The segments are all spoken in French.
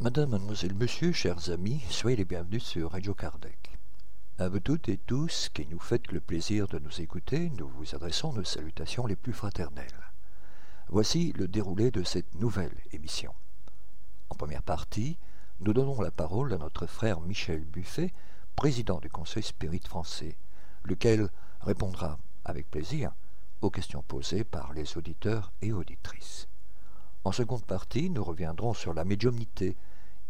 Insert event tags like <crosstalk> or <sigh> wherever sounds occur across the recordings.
Madame, mademoiselle, monsieur, chers amis, soyez les bienvenus sur Radio Kardec. À vous toutes et tous qui nous faites le plaisir de nous écouter, nous vous adressons nos salutations les plus fraternelles. Voici le déroulé de cette nouvelle émission. En première partie, nous donnons la parole à notre frère Michel Buffet, président du Conseil Spirit français, lequel répondra avec plaisir aux questions posées par les auditeurs et auditrices. En seconde partie, nous reviendrons sur la médiumnité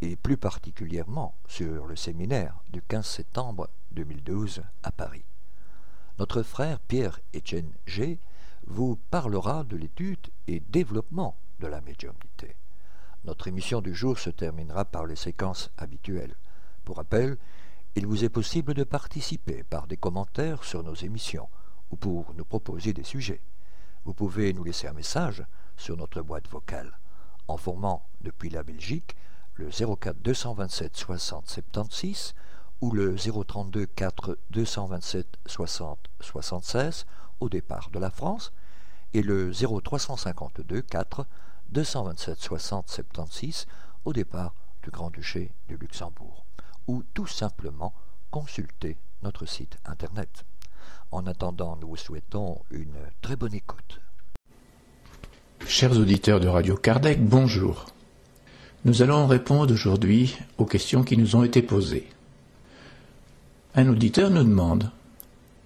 et plus particulièrement sur le séminaire du 15 septembre 2012 à Paris. Notre frère Pierre-Étienne G vous parlera de l'étude et développement de la médiumnité. Notre émission du jour se terminera par les séquences habituelles. Pour rappel, il vous est possible de participer par des commentaires sur nos émissions ou pour nous proposer des sujets. Vous pouvez nous laisser un message sur notre boîte vocale en formant depuis la Belgique le 04 227 60 76 ou le 032 4 227 60 76 au départ de la France et le 0352 4 227 60 76 au départ du Grand-Duché du Luxembourg ou tout simplement consulter notre site internet. En attendant, nous vous souhaitons une très bonne écoute. Chers auditeurs de Radio Kardec, bonjour. Nous allons répondre aujourd'hui aux questions qui nous ont été posées. Un auditeur nous demande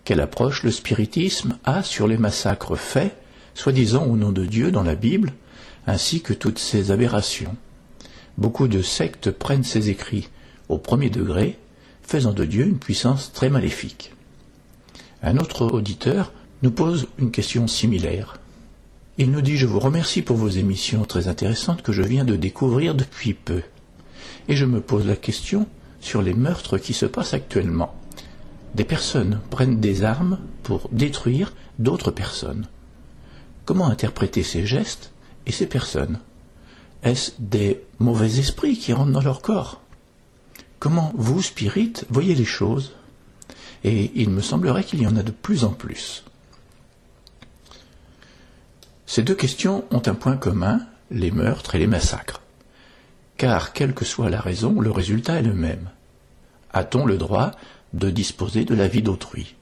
quelle approche le spiritisme a sur les massacres faits, soi-disant au nom de Dieu dans la Bible, ainsi que toutes ces aberrations. Beaucoup de sectes prennent ces écrits au premier degré, faisant de Dieu une puissance très maléfique. Un autre auditeur nous pose une question similaire. Il nous dit Je vous remercie pour vos émissions très intéressantes que je viens de découvrir depuis peu. Et je me pose la question sur les meurtres qui se passent actuellement. Des personnes prennent des armes pour détruire d'autres personnes. Comment interpréter ces gestes et ces personnes? Est-ce des mauvais esprits qui rentrent dans leur corps? Comment vous, spirit, voyez les choses? Et il me semblerait qu'il y en a de plus en plus. Ces deux questions ont un point commun, les meurtres et les massacres. Car, quelle que soit la raison, le résultat est le même. A-t-on le droit de disposer de la vie d'autrui?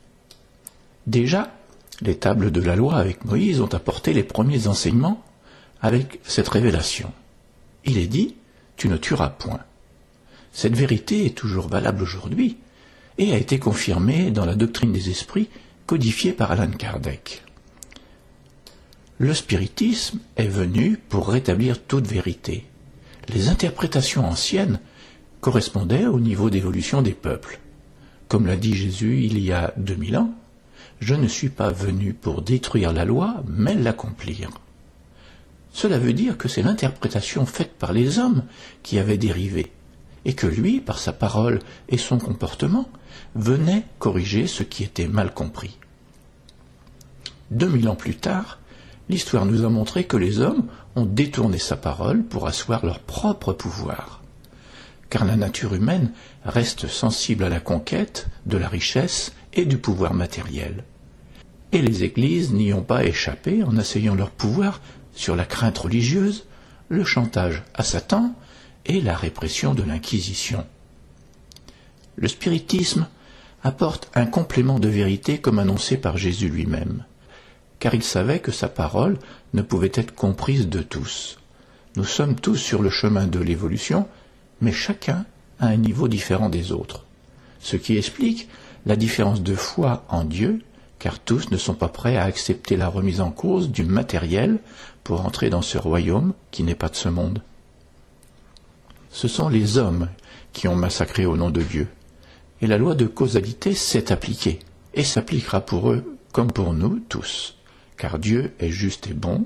Déjà, les tables de la loi avec Moïse ont apporté les premiers enseignements avec cette révélation. Il est dit, tu ne tueras point. Cette vérité est toujours valable aujourd'hui et a été confirmée dans la doctrine des esprits codifiée par Alan Kardec le spiritisme est venu pour rétablir toute vérité. Les interprétations anciennes correspondaient au niveau d'évolution des peuples. Comme l'a dit Jésus il y a 2000 ans, je ne suis pas venu pour détruire la loi, mais l'accomplir. Cela veut dire que c'est l'interprétation faite par les hommes qui avait dérivé, et que lui, par sa parole et son comportement, venait corriger ce qui était mal compris. Deux mille ans plus tard, l'histoire nous a montré que les hommes ont détourné sa parole pour asseoir leur propre pouvoir. Car la nature humaine reste sensible à la conquête de la richesse et du pouvoir matériel. Et les églises n'y ont pas échappé en asseyant leur pouvoir sur la crainte religieuse, le chantage à Satan et la répression de l'Inquisition. Le spiritisme apporte un complément de vérité comme annoncé par Jésus lui-même car il savait que sa parole ne pouvait être comprise de tous. Nous sommes tous sur le chemin de l'évolution, mais chacun à un niveau différent des autres. Ce qui explique la différence de foi en Dieu, car tous ne sont pas prêts à accepter la remise en cause du matériel pour entrer dans ce royaume qui n'est pas de ce monde. Ce sont les hommes qui ont massacré au nom de Dieu, et la loi de causalité s'est appliquée, et s'appliquera pour eux comme pour nous tous car Dieu est juste et bon.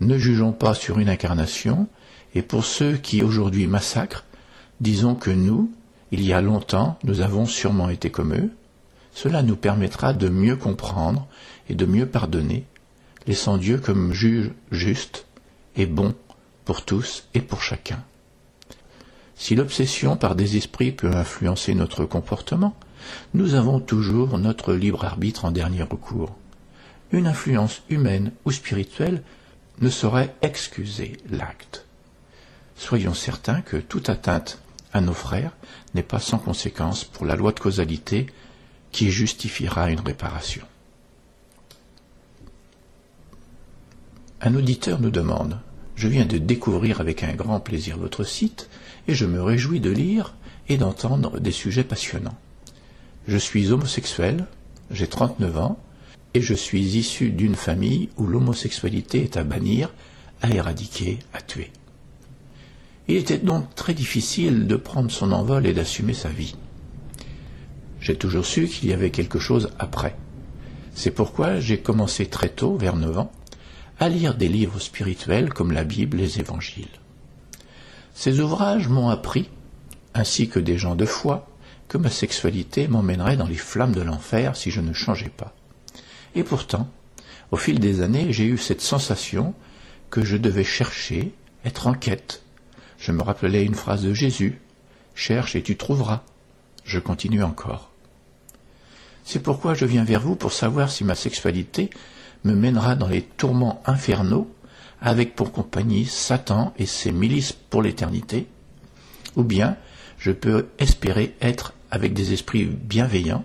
Ne jugeons pas sur une incarnation, et pour ceux qui aujourd'hui massacrent, disons que nous, il y a longtemps, nous avons sûrement été comme eux. Cela nous permettra de mieux comprendre et de mieux pardonner, laissant Dieu comme juge juste et bon pour tous et pour chacun. Si l'obsession par des esprits peut influencer notre comportement, nous avons toujours notre libre arbitre en dernier recours. Une influence humaine ou spirituelle ne saurait excuser l'acte. Soyons certains que toute atteinte à nos frères n'est pas sans conséquence pour la loi de causalité qui justifiera une réparation. Un auditeur nous demande Je viens de découvrir avec un grand plaisir votre site et je me réjouis de lire et d'entendre des sujets passionnants. Je suis homosexuel, j'ai 39 ans et je suis issu d'une famille où l'homosexualité est à bannir, à éradiquer, à tuer. Il était donc très difficile de prendre son envol et d'assumer sa vie. J'ai toujours su qu'il y avait quelque chose après. C'est pourquoi j'ai commencé très tôt, vers 9 ans, à lire des livres spirituels comme la Bible les Évangiles. Ces ouvrages m'ont appris, ainsi que des gens de foi, que ma sexualité m'emmènerait dans les flammes de l'enfer si je ne changeais pas. Et pourtant, au fil des années, j'ai eu cette sensation que je devais chercher, être en quête. Je me rappelais une phrase de Jésus Cherche et tu trouveras. Je continue encore. C'est pourquoi je viens vers vous pour savoir si ma sexualité me mènera dans les tourments infernaux, avec pour compagnie Satan et ses milices pour l'éternité, ou bien je peux espérer être avec des esprits bienveillants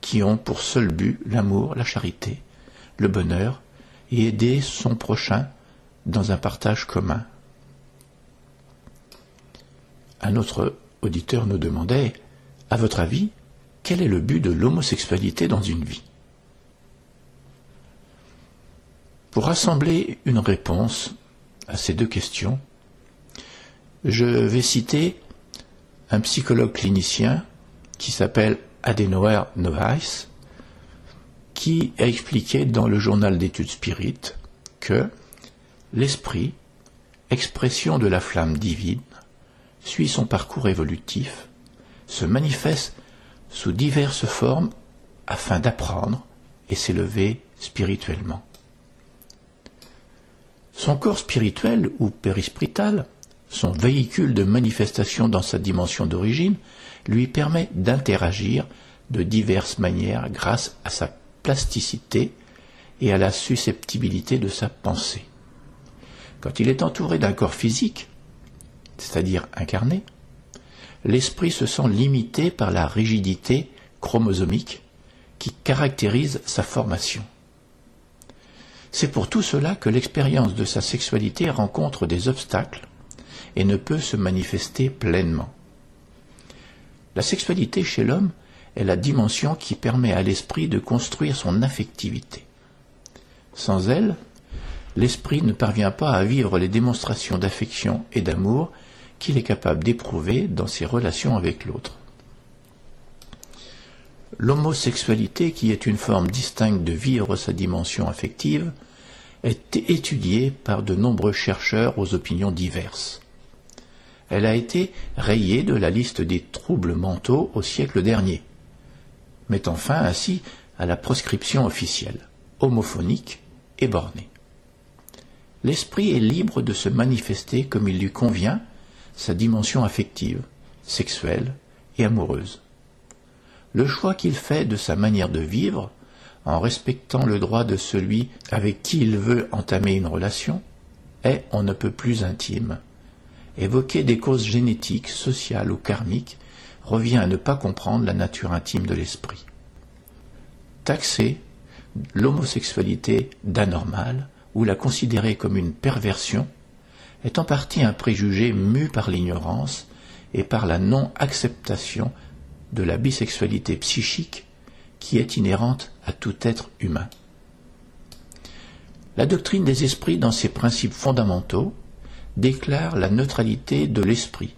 qui ont pour seul but l'amour, la charité, le bonheur et aider son prochain dans un partage commun. Un autre auditeur nous demandait, à votre avis, quel est le but de l'homosexualité dans une vie? Pour rassembler une réponse à ces deux questions, je vais citer un psychologue clinicien qui s'appelle Adenoer Novaes, qui a expliqué dans le journal d'études spirites que l'esprit, expression de la flamme divine, suit son parcours évolutif, se manifeste sous diverses formes afin d'apprendre et s'élever spirituellement. Son corps spirituel ou périspritale, son véhicule de manifestation dans sa dimension d'origine, lui permet d'interagir de diverses manières grâce à sa plasticité et à la susceptibilité de sa pensée. Quand il est entouré d'un corps physique, c'est-à-dire incarné, l'esprit se sent limité par la rigidité chromosomique qui caractérise sa formation. C'est pour tout cela que l'expérience de sa sexualité rencontre des obstacles et ne peut se manifester pleinement. La sexualité chez l'homme est la dimension qui permet à l'esprit de construire son affectivité. Sans elle, l'esprit ne parvient pas à vivre les démonstrations d'affection et d'amour qu'il est capable d'éprouver dans ses relations avec l'autre. L'homosexualité, qui est une forme distincte de vivre sa dimension affective, est étudiée par de nombreux chercheurs aux opinions diverses. Elle a été rayée de la liste des troubles mentaux au siècle dernier, mettant fin ainsi à la proscription officielle, homophonique et bornée. L'esprit est libre de se manifester comme il lui convient sa dimension affective, sexuelle et amoureuse le choix qu'il fait de sa manière de vivre, en respectant le droit de celui avec qui il veut entamer une relation, est on ne peut plus intime. Évoquer des causes génétiques, sociales ou karmiques revient à ne pas comprendre la nature intime de l'esprit. Taxer l'homosexualité d'anormal ou la considérer comme une perversion est en partie un préjugé mu par l'ignorance et par la non-acceptation de la bisexualité psychique qui est inhérente à tout être humain. La doctrine des esprits, dans ses principes fondamentaux, déclare la neutralité de l'esprit,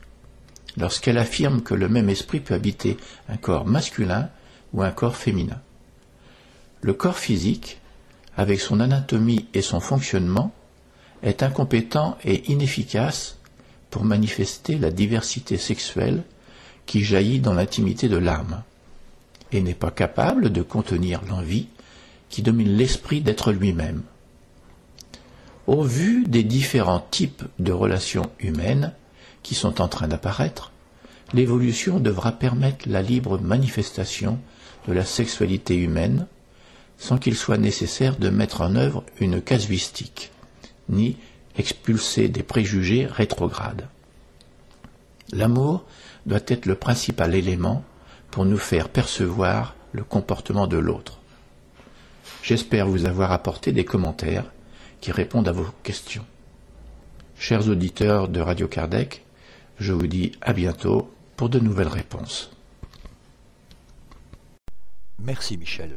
lorsqu'elle affirme que le même esprit peut habiter un corps masculin ou un corps féminin. Le corps physique, avec son anatomie et son fonctionnement, est incompétent et inefficace pour manifester la diversité sexuelle qui jaillit dans l'intimité de l'âme, et n'est pas capable de contenir l'envie qui domine l'esprit d'être lui-même. Au vu des différents types de relations humaines qui sont en train d'apparaître, l'évolution devra permettre la libre manifestation de la sexualité humaine sans qu'il soit nécessaire de mettre en œuvre une casuistique, ni expulser des préjugés rétrogrades. L'amour doit être le principal élément pour nous faire percevoir le comportement de l'autre. J'espère vous avoir apporté des commentaires qui répondent à vos questions. Chers auditeurs de Radio Kardec, je vous dis à bientôt pour de nouvelles réponses. Merci Michel.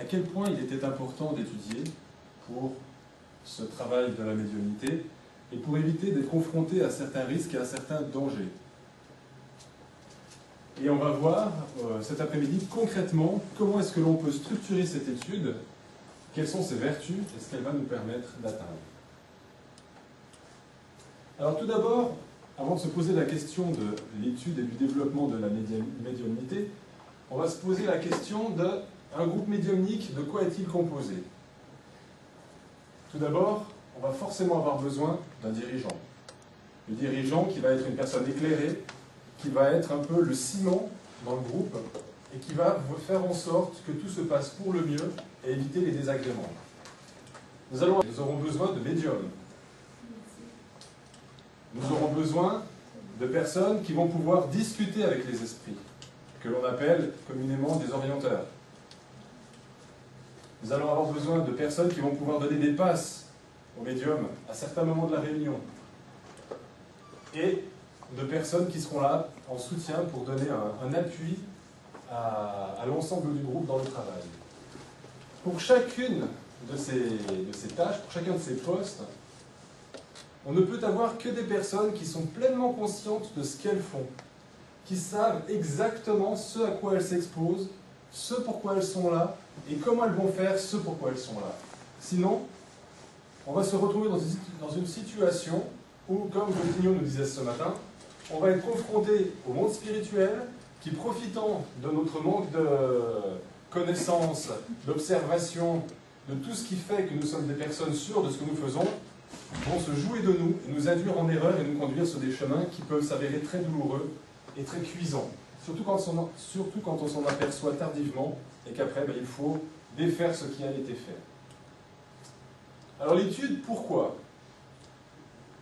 À quel point il était important d'étudier pour ce travail de la médiumnité et pour éviter d'être confronté à certains risques et à certains dangers. Et on va voir euh, cet après-midi concrètement comment est-ce que l'on peut structurer cette étude, quelles sont ses vertus et ce qu'elle va nous permettre d'atteindre. Alors tout d'abord, avant de se poser la question de l'étude et du développement de la médiumnité, on va se poser la question de un groupe médiumnique, de quoi est-il composé? Tout d'abord, on va forcément avoir besoin d'un dirigeant. Le dirigeant qui va être une personne éclairée, qui va être un peu le ciment dans le groupe et qui va faire en sorte que tout se passe pour le mieux et éviter les désagréments. Nous, allons, nous aurons besoin de médiums. Nous aurons besoin de personnes qui vont pouvoir discuter avec les esprits, que l'on appelle communément des orienteurs. Nous allons avoir besoin de personnes qui vont pouvoir donner des passes au médium à certains moments de la réunion. Et de personnes qui seront là en soutien pour donner un, appui à, l'ensemble du groupe dans le travail. Pour chacune de ces, de ces tâches, pour chacun de ces postes, on ne peut avoir que des personnes qui sont pleinement conscientes de ce qu'elles font, qui savent exactement ce à quoi elles s'exposent, ce pourquoi elles sont là, et comment elles vont faire ce pourquoi elles sont là. Sinon, on va se retrouver dans une situation où, comme Gauthignot nous disait ce matin, on va être confronté au monde spirituel qui, profitant de notre manque de connaissances, d'observation, de tout ce qui fait que nous sommes des personnes sûres de ce que nous faisons, vont se jouer de nous, nous induire en erreur et nous conduire sur des chemins qui peuvent s'avérer très douloureux et très cuisants. Surtout quand on s'en aperçoit tardivement et qu'après, ben, il faut défaire ce qui a été fait. Alors l'étude, pourquoi?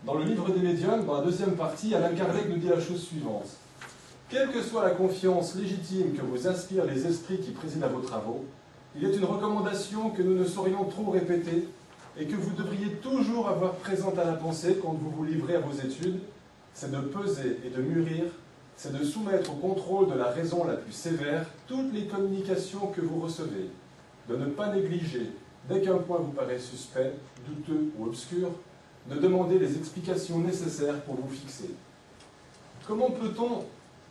Dans le livre des médiums, dans la deuxième partie, Alain Kardec nous dit la chose suivante. Quelle que soit la confiance légitime que vous inspirent les esprits qui président à vos travaux, il est une recommandation que nous ne saurions trop répéter et que vous devriez toujours avoir présente à la pensée quand vous vous livrez à vos études, c'est de peser et de mûrir, c'est de soumettre au contrôle de la raison la plus sévère toutes les communications que vous recevez, de ne pas négliger, dès qu'un point vous paraît suspect, douteux ou obscur, de demander les explications nécessaires pour vous fixer. Comment peut-on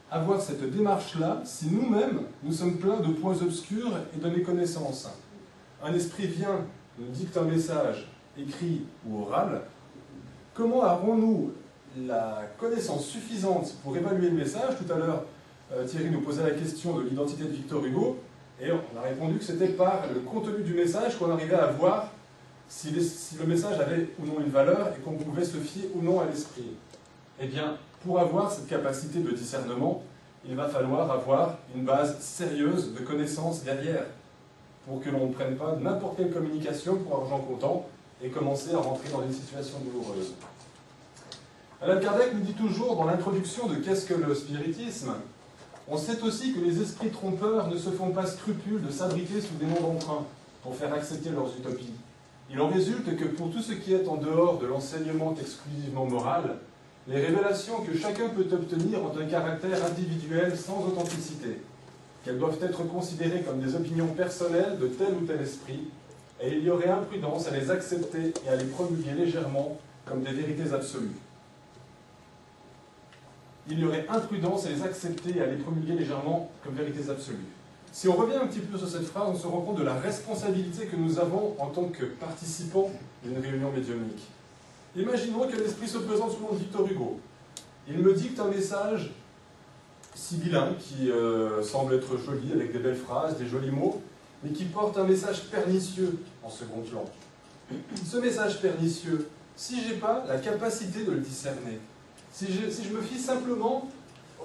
avoir cette démarche-là si nous-mêmes, nous sommes pleins de points obscurs et de méconnaissances? Un esprit vient, nous dicte un message, écrit ou oral. Comment avons-nous la connaissance suffisante pour évaluer le message Tout à l'heure, euh, Thierry nous posait la question de l'identité de Victor Hugo, et on a répondu que c'était par le contenu du message qu'on arrivait à voir si, le message avait ou non une valeur et qu'on pouvait se fier ou non à l'esprit. Eh bien, pour avoir cette capacité de discernement, il va falloir avoir une base sérieuse de connaissances derrière, pour que l'on ne prenne pas n'importe quelle communication pour argent comptant et commencer à rentrer dans une situation douloureuse. Alain Kardec nous dit toujours dans l'introduction de Qu'est-ce que le spiritisme? On sait aussi que les esprits trompeurs ne se font pas scrupule de s'abriter sous des noms d'emprunt pour faire accepter leurs utopies. Il en résulte que pour tout ce qui est en dehors de l'enseignement exclusivement moral, les révélations que chacun peut obtenir ont un caractère individuel sans authenticité, qu'elles doivent être considérées comme des opinions personnelles de tel ou tel esprit, et il y aurait imprudence à les accepter et à les promulguer légèrement comme des vérités absolues. Il y aurait imprudence à les accepter et à les promulguer légèrement comme vérités absolues. Si on revient un petit peu sur cette phrase, on se rend compte de la responsabilité que nous avons en tant que participants d'une réunion médiumnique. Imaginons que l'esprit se présente sous le nom de Victor Hugo. Il me dicte un message sibyllin qui euh, semble être joli, avec des belles phrases, des jolis mots, mais qui porte un message pernicieux en second plan. Ce message pernicieux, si je n'ai pas la capacité de le discerner, si je, me fie simplement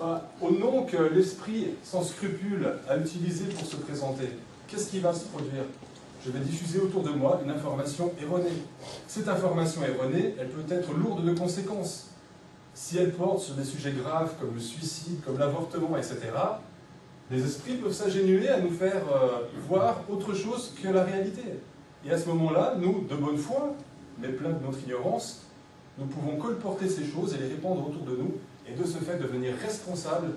euh, au nom que l'esprit sans scrupule a utilisé pour se présenter, qu'est-ce qui va se produire? Je vais diffuser autour de moi une information erronée. Cette information erronée, elle peut être lourde de conséquences. Si elle porte sur des sujets graves comme le suicide, comme l'avortement, etc., les esprits peuvent s'ingénuer à nous faire euh, voir autre chose que la réalité. Et à ce moment-là, nous, de bonne foi, mais pleins de notre ignorance, nous pouvons colporter ces choses et les répandre autour de nous, et de ce fait devenir responsables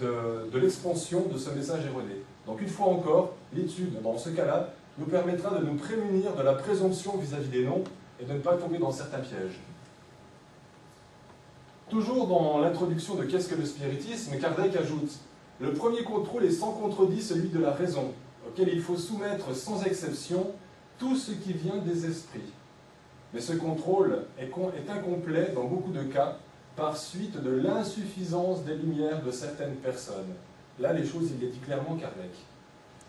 de, l'expansion de ce message erroné. Donc une fois encore, l'étude, dans ce cas-là, nous permettra de nous prémunir de la présomption vis-à-vis des noms et de ne pas tomber dans certains pièges. Toujours dans l'introduction de Qu'est-ce que le spiritisme, Kardec ajoute Le premier contrôle est sans contredit celui de la raison, auquel il faut soumettre sans exception tout ce qui vient des esprits. Mais ce contrôle est, incomplet dans beaucoup de cas par suite de l'insuffisance des lumières de certaines personnes. Là, les choses, il les dit clairement Kardec.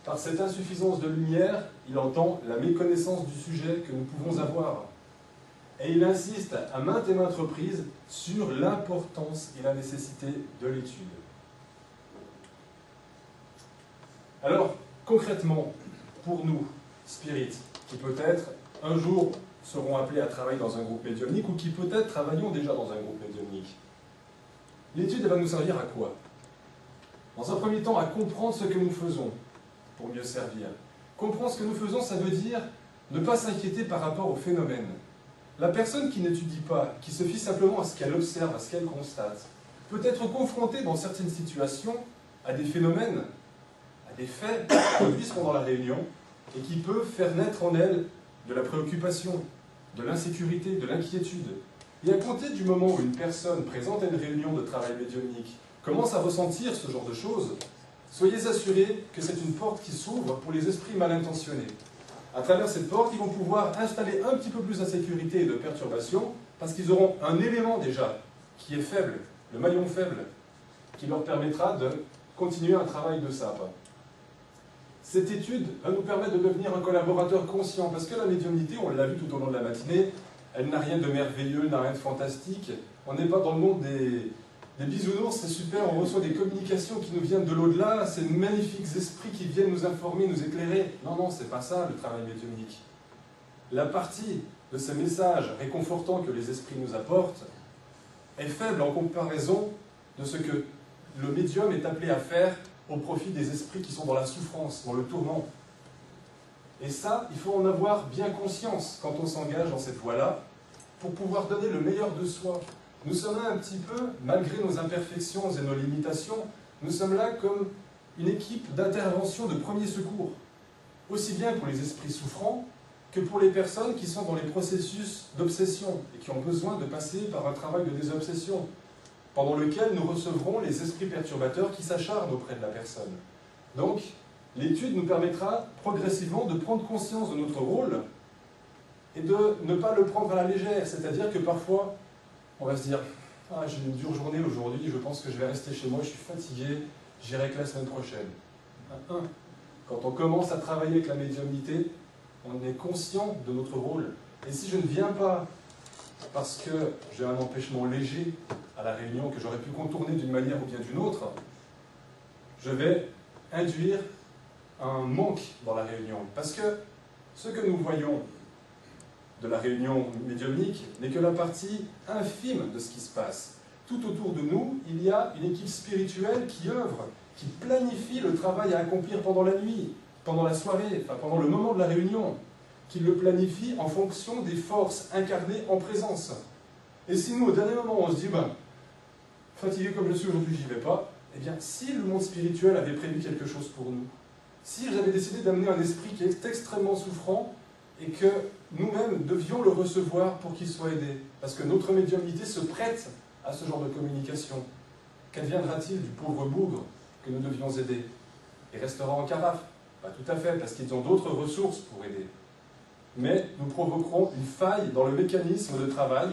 Par cette insuffisance de lumière, il entend la méconnaissance du sujet que nous pouvons avoir. Et il insiste à maintes et maintes reprises sur l'importance et la nécessité de l'étude. Alors, concrètement, pour nous, spirites, qui peut-être un jour seront appelés à travailler dans un groupe médiumnique ou qui peut-être travaillons déjà dans un groupe médiumnique, l'étude va nous servir à quoi? Dans un premier temps, à comprendre ce que nous faisons, pour mieux servir. Comprendre ce que nous faisons, ça veut dire ne pas s'inquiéter par rapport au phénomène. La personne qui n'étudie pas, qui se fie simplement à ce qu'elle observe, à ce qu'elle constate, peut être confrontée dans certaines situations à des phénomènes, à des faits <coughs> qui produisent pendant la réunion et qui peuvent faire naître en elle de la préoccupation, de l'insécurité, de l'inquiétude. Et à compter du moment où une personne présente à une réunion de travail médiumnique commence à ressentir ce genre de choses, Soyez assurés que c'est une porte qui s'ouvre pour les esprits mal intentionnés. À travers cette porte, ils vont pouvoir installer un petit peu plus d'insécurité et de perturbation parce qu'ils auront un élément déjà qui est faible, le maillon faible, qui leur permettra de continuer un travail de sape. Cette étude va nous permettre de devenir un collaborateur conscient parce que la médiumnité, on l'a vu tout au long de la matinée, elle n'a rien de merveilleux, n'a rien de fantastique. On n'est pas dans le monde des, bisounours, c'est super, on reçoit des communications qui nous viennent de l'au-delà, ces magnifiques esprits qui viennent nous informer, nous éclairer. Non, non, c'est pas ça le travail médiumnique. La partie de ces messages réconfortants que les esprits nous apportent est faible en comparaison de ce que le médium est appelé à faire au profit des esprits qui sont dans la souffrance, dans le tourment. Et ça, il faut en avoir bien conscience quand on s'engage dans cette voie-là, pour pouvoir donner le meilleur de soi. Nous sommes là un petit peu, malgré nos imperfections et nos limitations, nous sommes là comme une équipe d'intervention de premier secours, aussi bien pour les esprits souffrants que pour les personnes qui sont dans les processus d'obsession et qui ont besoin de passer par un travail de désobsession, pendant lequel nous recevrons les esprits perturbateurs qui s'acharnent auprès de la personne. Donc, l'étude nous permettra progressivement de prendre conscience de notre rôle et de ne pas le prendre à la légère, c'est-à-dire que parfois, on va se dire Ah, j'ai une dure journée aujourd'hui, je pense que je vais rester chez moi, je suis fatigué, j'irai que la semaine prochaine. Quand on commence à travailler avec la médiumnité, on est conscient de notre rôle. Et si je ne viens pas parce que j'ai un empêchement léger la réunion que j'aurais pu contourner d'une manière ou bien d'une autre, je vais induire un manque dans la réunion. Parce que ce que nous voyons de la réunion médiumnique n'est que la partie infime de ce qui se passe. Tout autour de nous, il y a une équipe spirituelle qui œuvre, qui planifie le travail à accomplir pendant la nuit, pendant la soirée, enfin pendant le moment de la réunion, qui le planifie en fonction des forces incarnées en présence. Et si nous, au dernier moment, on se dit, ben, fatigué comme je suis aujourd'hui, j'y vais pas, eh bien, si le monde spirituel avait prévu quelque chose pour nous, si j'avais décidé d'amener un esprit qui est extrêmement souffrant et que nous-mêmes devions le recevoir pour qu'il soit aidé, parce que notre médiumnité se prête à ce genre de communication, qu'adviendra-t-il du pauvre bougre que nous devions aider? Il restera en carafe Pas tout à fait, parce qu'ils ont d'autres ressources pour aider. Mais nous provoquerons une faille dans le mécanisme de travail,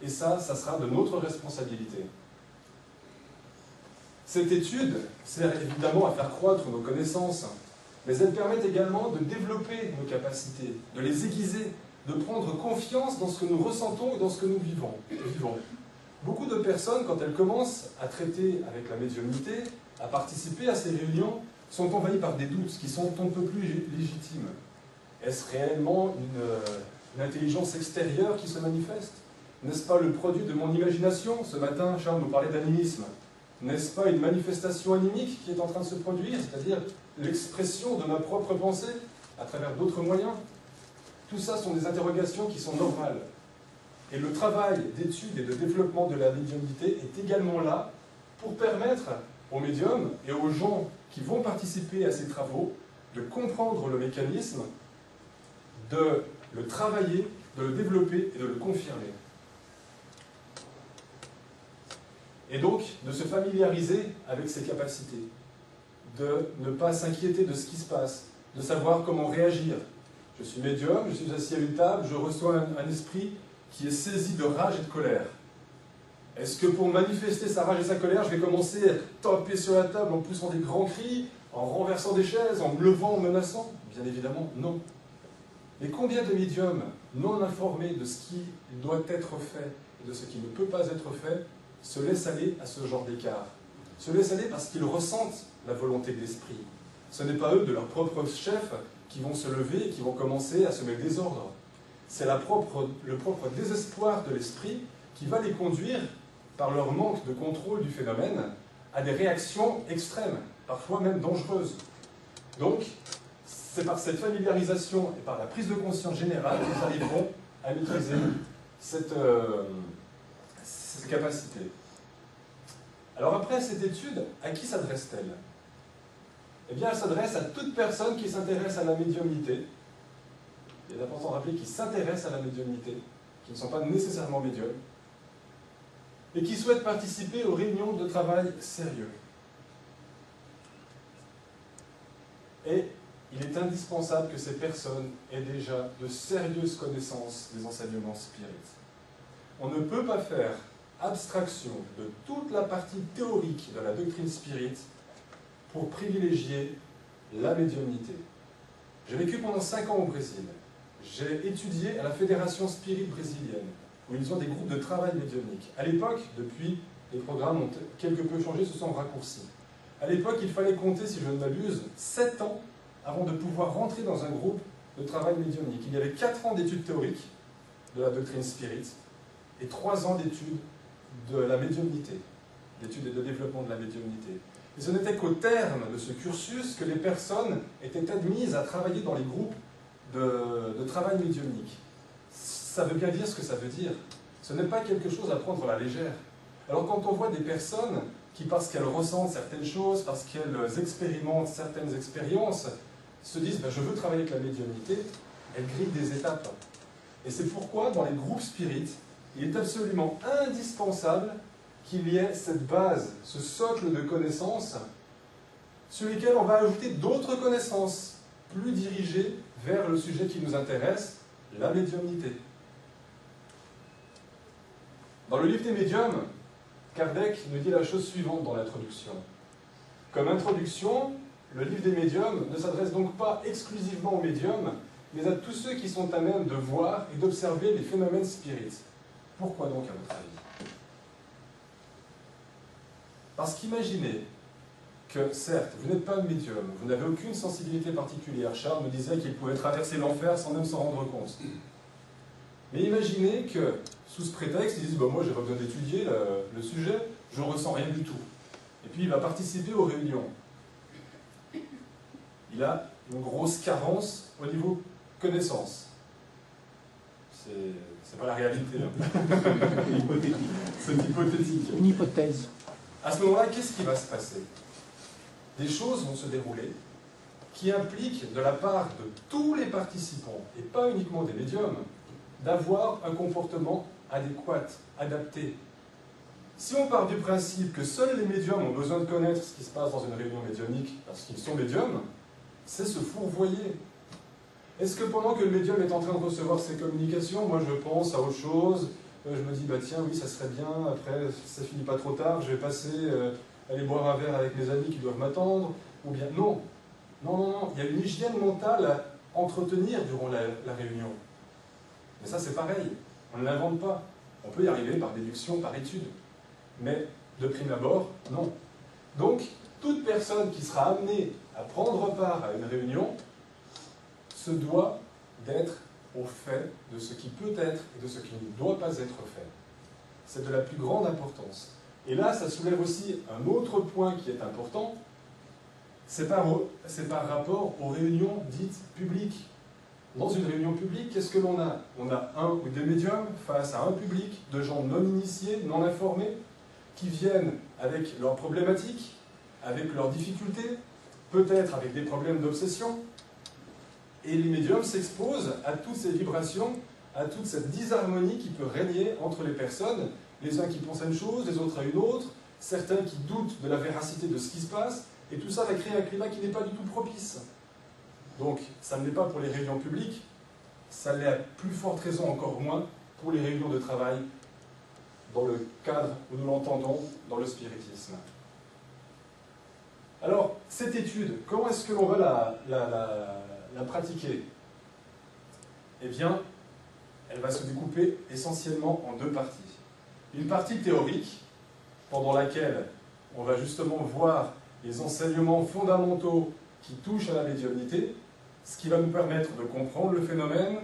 et ça, ça sera de notre responsabilité. Cette étude sert évidemment à faire croître nos connaissances, mais elle permet également de développer nos capacités, de les aiguiser, de prendre confiance dans ce que nous ressentons et dans ce que nous vivons. vivons. Beaucoup de personnes, quand elles commencent à traiter avec la médiumnité, à participer à ces réunions, sont envahies par des doutes qui sont un peu plus légitimes. Est-ce réellement une, une, intelligence extérieure qui se manifeste? N'est-ce pas le produit de mon imagination? Ce matin, Charles nous parlait d'animisme. N'est-ce pas une manifestation animique qui est en train de se produire, c'est-à-dire l'expression de ma propre pensée à travers d'autres moyens? Tout ça sont des interrogations qui sont normales. Et le travail d'étude et de développement de la médiumnité est également là pour permettre aux médiums et aux gens qui vont participer à ces travaux de comprendre le mécanisme, de le travailler, de le développer et de le confirmer. Et donc de se familiariser avec ses capacités, de ne pas s'inquiéter de ce qui se passe, de savoir comment réagir. Je suis médium, je suis assis à une table, je reçois un, esprit qui est saisi de rage et de colère. Est-ce que pour manifester sa rage et sa colère, je vais commencer à taper sur la table en poussant des grands cris, en renversant des chaises, en me levant, en menaçant? Bien évidemment, non. Mais combien de médiums non informés de ce qui doit être fait et de ce qui ne peut pas être fait se laissent aller à ce genre d'écart Se laissent aller parce qu'ils ressentent la volonté de l'esprit. Ce n'est pas eux, de leur propre chef, qui vont se lever et qui vont commencer à se mettre désordre. C'est propre, le propre désespoir de l'esprit qui va les conduire, par leur manque de contrôle du phénomène, à des réactions extrêmes, parfois même dangereuses. Donc, c'est par cette familiarisation et par la prise de conscience générale que nous arriverons à maîtriser cette, euh, cette capacité. Alors après cette étude, à qui s'adresse-t-elle? Eh bien, elle s'adresse à toute personne qui s'intéresse à la médiumnité. Il est important de rappeler qui s'intéressent à la médiumnité, qui ne sont pas nécessairement médiums, et qui souhaitent participer aux réunions de travail sérieux. Et il est indispensable que ces personnes aient déjà de sérieuses connaissances des enseignements spirites. On ne peut pas faire abstraction de toute la partie théorique de la doctrine spirite pour privilégier la médiumnité. J'ai vécu pendant cinq ans au Brésil. J'ai étudié à la Fédération Spirit brésilienne, où ils ont des groupes de travail médiumnique. À l'époque, depuis, les programmes ont quelque peu changé, se sont raccourcis. À l'époque, il fallait compter, si je ne m'abuse, sept ans avant de pouvoir rentrer dans un groupe de travail médiumnique. Il y avait quatre ans d'études théoriques de la doctrine spirit et trois ans d'études de la médiumnité, d'études et de développement de la médiumnité. Et ce n'était qu'au terme de ce cursus que les personnes étaient admises à travailler dans les groupes de, travail médiumnique. Ça veut bien dire ce que ça veut dire. Ce n'est pas quelque chose à prendre à la légère. Alors quand on voit des personnes qui, parce qu'elles ressentent certaines choses, parce qu'elles expérimentent certaines expériences, se disent ben, je veux travailler avec la médiumnité, elles grillent des étapes. Et c'est pourquoi dans les groupes spirites, il est absolument indispensable qu'il y ait cette base, ce socle de connaissances sur lesquelles on va ajouter d'autres connaissances plus dirigées vers le sujet qui nous intéresse, la médiumnité. Dans le livre des médiums, Kardec nous dit la chose suivante dans l'introduction. Comme introduction, le livre des médiums ne s'adresse donc pas exclusivement aux médiums, mais à tous ceux qui sont à même de voir et d'observer les phénomènes spirites. Pourquoi donc, à votre avis Parce qu'imaginez que, certes, vous n'êtes pas médium, vous n'avez aucune sensibilité particulière. Charles me disait qu'il pouvait traverser l'enfer sans même s'en rendre compte. Mais imaginez que, sous ce prétexte, il dit bah, Moi, j'ai pas besoin d'étudier le, sujet, je ne ressens rien du tout. Et puis, il va participer aux réunions. Il a une grosse carence au niveau connaissance. C'est pas la réalité. <laughs> C'est hypothétique. Une hypothèse. À ce moment-là, qu'est-ce qui va se passer? Des choses vont se dérouler qui impliquent de la part de tous les participants, et pas uniquement des médiums, d'avoir un comportement adéquat, adapté. Si on part du principe que seuls les médiums ont besoin de connaître ce qui se passe dans une réunion médiumnique parce qu'ils sont médiums, c'est se fourvoyer. Est-ce que pendant que le médium est en train de recevoir ses communications, moi je pense à autre chose, euh, je me dis, bah tiens, oui, ça serait bien, après, ça finit pas trop tard, je vais passer, euh, aller boire un verre avec mes amis qui doivent m'attendre, ou bien, non, non, non, non, il y a une hygiène mentale à entretenir durant la, la réunion. Mais ça, c'est pareil, on ne l'invente pas. On peut y arriver par déduction, par étude. Mais de prime abord, non. Donc, toute personne qui sera amenée à prendre part à une réunion se doit d'être au fait de ce qui peut être et de ce qui ne doit pas être fait. C'est de la plus grande importance. Et là, ça soulève aussi un autre point qui est important, c'est par, rapport aux réunions dites publiques. Dans une réunion publique, qu'est-ce que l'on a? On a un ou des médiums face à un public de gens non initiés, non informés, qui viennent avec leurs problématiques, avec leurs difficultés, peut-être avec des problèmes d'obsession. Et les médiums s'exposent à toutes ces vibrations, à toute cette disharmonie qui peut régner entre les personnes, les uns qui pensent à une chose, les autres à une autre, certains qui doutent de la véracité de ce qui se passe, et tout ça va créer un climat qui n'est pas du tout propice. Donc, ça ne l'est pas pour les réunions publiques, ça l'est à plus forte raison encore moins pour les réunions de travail dans le cadre où nous l'entendons dans le spiritisme. Alors, cette étude, comment est-ce que l'on va la, la, pratiquer Eh bien, elle va se découper essentiellement en deux parties. Une partie théorique, pendant laquelle on va justement voir les enseignements fondamentaux qui touchent à la médiumnité, ce qui va nous permettre de comprendre le phénomène,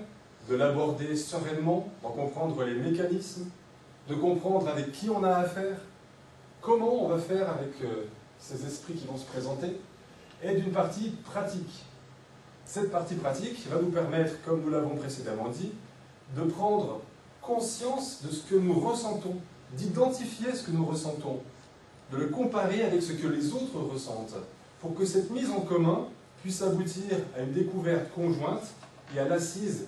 de l'aborder sereinement, d'en comprendre les mécanismes, de comprendre avec qui on a affaire, comment on va faire avec euh, ces esprits qui vont se présenter, et d'une partie pratique. Cette partie pratique va nous permettre, comme nous l'avons précédemment dit, de prendre conscience de ce que nous ressentons, d'identifier ce que nous ressentons, de le comparer avec ce que les autres ressentent, pour que cette mise en commun puisse aboutir à une découverte conjointe et à l'assise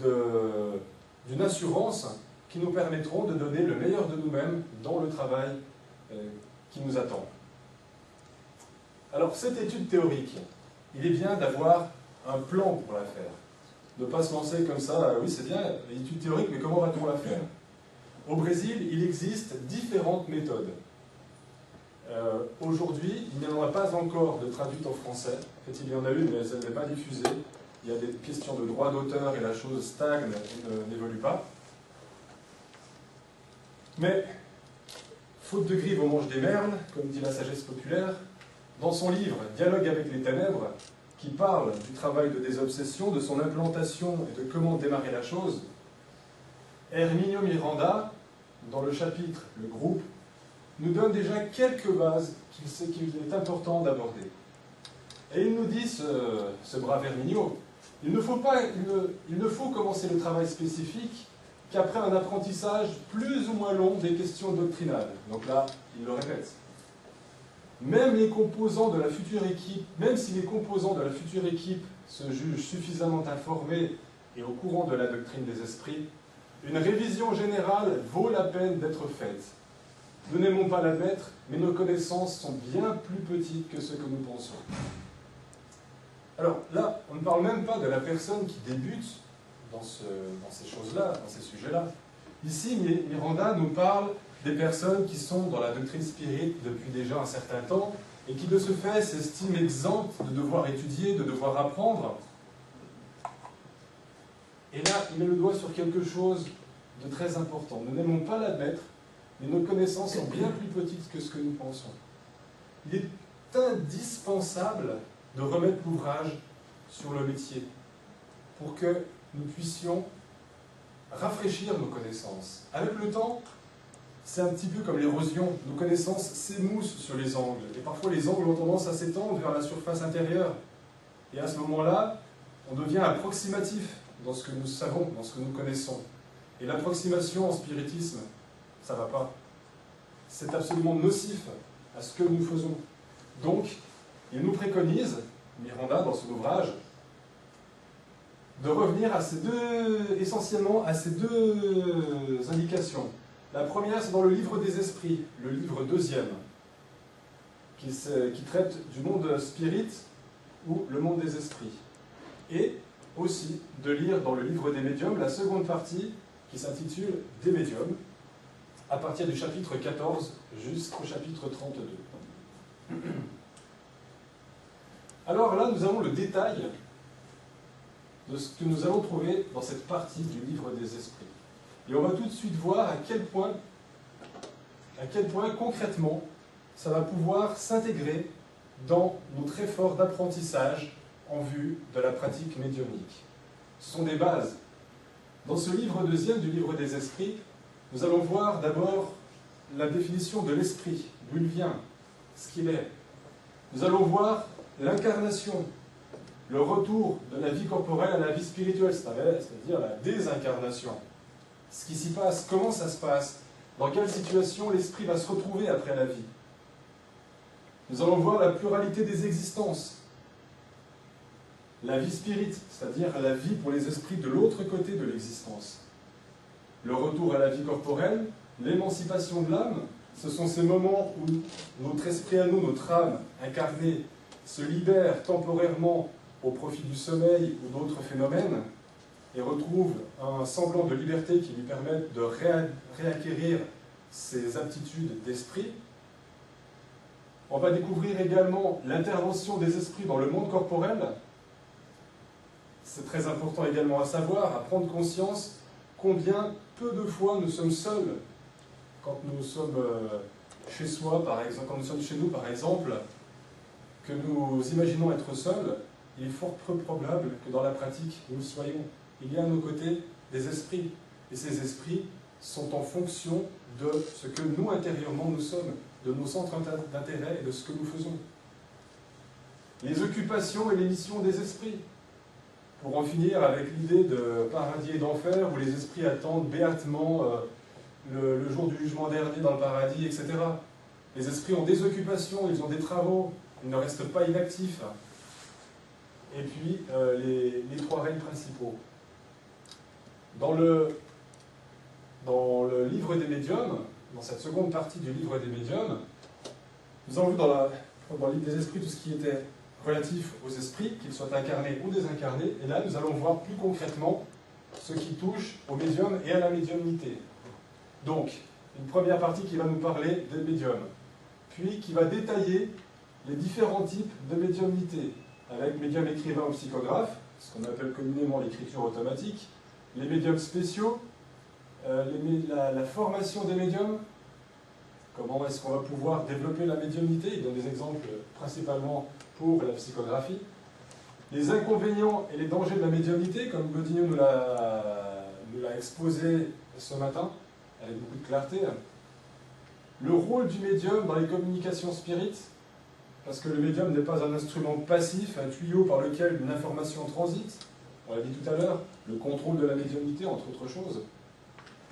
d'une assurance qui nous permettront de donner le meilleur de nous-mêmes dans le travail euh, qui nous attend. Alors, cette étude théorique, il est bien d'avoir un plan pour la faire. Ne pas se lancer comme ça, euh, oui c'est bien, l'étude théorique, mais comment va-t-on la faire? Au Brésil, il existe différentes méthodes. Euh, aujourd'hui, il n'y en a pas encore de traduite en français. En fait, il y en a une, mais elle n'est pas diffusée. Il y a des questions de droit d'auteur et la chose stagne et n'évolue pas. Mais, faute de grive, on mange des merles, comme dit la sagesse populaire. Dans son livre Dialogue avec les ténèbres, qui parle du travail de désobsession, de son implantation et de comment démarrer la chose, Herminio Miranda, dans le chapitre Le groupe, nous donne déjà quelques bases qu'il est important d'aborder. Et il nous dit, ce, brave Herminio, Il ne faut, pas, il ne faut commencer le travail spécifique qu'après un apprentissage plus ou moins long des questions doctrinales. Donc là, il le répète. Même les composants de la future équipe, même si les composants de la future équipe se jugent suffisamment informés et au courant de la doctrine des esprits, une révision générale vaut la peine d'être faite. Nous n'aimons pas l'admettre, mais nos connaissances sont bien plus petites que ce que nous pensons. Alors là, on ne parle même pas de la personne qui débute dans, dans ces choses-là, dans ces sujets-là. Ici, Miranda nous parle des personnes qui sont dans la doctrine spirite depuis déjà un certain temps et qui de ce fait s'estiment exemptes de devoir étudier, de devoir apprendre. Et là, il met le doigt sur quelque chose de très important. Nous n'aimons pas l'admettre, mais nos connaissances sont bien plus petites que ce que nous pensons. Il est indispensable de remettre l'ouvrage sur le métier pour que nous puissions rafraîchir nos connaissances. Avec le temps, c'est un petit peu comme l'érosion. Nos connaissances s'émoussent sur les angles. Et parfois, les angles ont tendance à s'étendre vers la surface intérieure. Et à ce moment-là, on devient approximatif dans ce que nous savons, dans ce que nous connaissons. Et l'approximation en spiritisme, ça ne va pas. C'est absolument nocif à ce que nous faisons. Donc, il nous préconise, Miranda, dans son ouvrage, de revenir à ces deux, essentiellement à ces deux indications. La première, c'est dans le livre des esprits, le livre deuxième, qui, traite du monde spirit ou le monde des esprits. Et aussi de lire dans le livre des médiums la seconde partie qui s'intitule Des médiums, à partir du chapitre 14 jusqu'au chapitre 32. <clears throat> Alors là, nous avons le détail de ce que nous allons trouver dans cette partie du livre des esprits. Et on va tout de suite voir à quel point, à quel point concrètement, ça va pouvoir s'intégrer dans notre effort d'apprentissage en vue de la pratique médiumnique. Ce sont des bases. Dans ce livre deuxième du livre des esprits, nous allons voir d'abord la définition de l'esprit, d'où il vient, ce qu'il est. Nous allons voir l'incarnation, le retour de la vie corporelle à la vie spirituelle, c'est-à-dire la désincarnation ce qui s'y passe, comment ça se passe, dans quelle situation l'esprit va se retrouver après la vie? Nous allons voir la pluralité des existences, la vie spirite, c'est-à-dire la vie pour les esprits de l'autre côté de l'existence. Le retour à la vie corporelle, l'émancipation de l'âme, ce sont ces moments où notre esprit à nous, notre âme incarnée, se libère temporairement au profit du sommeil ou d'autres phénomènes, et retrouve un semblant de liberté qui lui permette de réacquérir ses aptitudes d'esprit. On va découvrir également l'intervention des esprits dans le monde corporel. C'est très important également à savoir, à prendre conscience combien peu de fois nous sommes seuls quand nous sommes euh, chez soi, par exemple, quand nous sommes chez nous, par exemple, que nous imaginons être seuls, il est fort peu probable que dans la pratique nous soyons il y a à nos côtés des esprits. Et ces esprits sont en fonction de ce que nous intérieurement nous sommes, de nos centres d'intérêt et de ce que nous faisons. Les occupations et les missions des esprits. Pour en finir avec l'idée de paradis et d'enfer, où les esprits attendent béatement euh, le, jour du jugement dernier dans le paradis, etc. Les esprits ont des occupations, ils ont des travaux, ils ne restent pas inactifs. Et puis, euh, les trois règnes principaux. Dans le, dans le livre des médiums, dans cette seconde partie du livre des médiums, nous avons vu dans, la, dans des esprits tout ce qui était relatif aux esprits, qu'ils soient incarnés ou désincarnés, et là nous allons voir plus concrètement ce qui touche au médium et à la médiumnité. Donc, une première partie qui va nous parler des médiums, puis qui va détailler les différents types de médiumnité, avec médium écrivain ou psychographe, ce qu'on appelle communément l'écriture automatique, les médiums spéciaux, euh, la, formation des médiums, comment est-ce qu'on va pouvoir développer la médiumnité, il donne des exemples principalement pour la psychographie, les inconvénients et les dangers de la médiumnité, comme Godinho nous l'a exposé ce matin, avec beaucoup de clarté, le rôle du médium dans les communications spirites, parce que le médium n'est pas un instrument passif, un tuyau par lequel une information transite, on l'a dit tout à l'heure, le contrôle de la médiumnité, entre autres choses,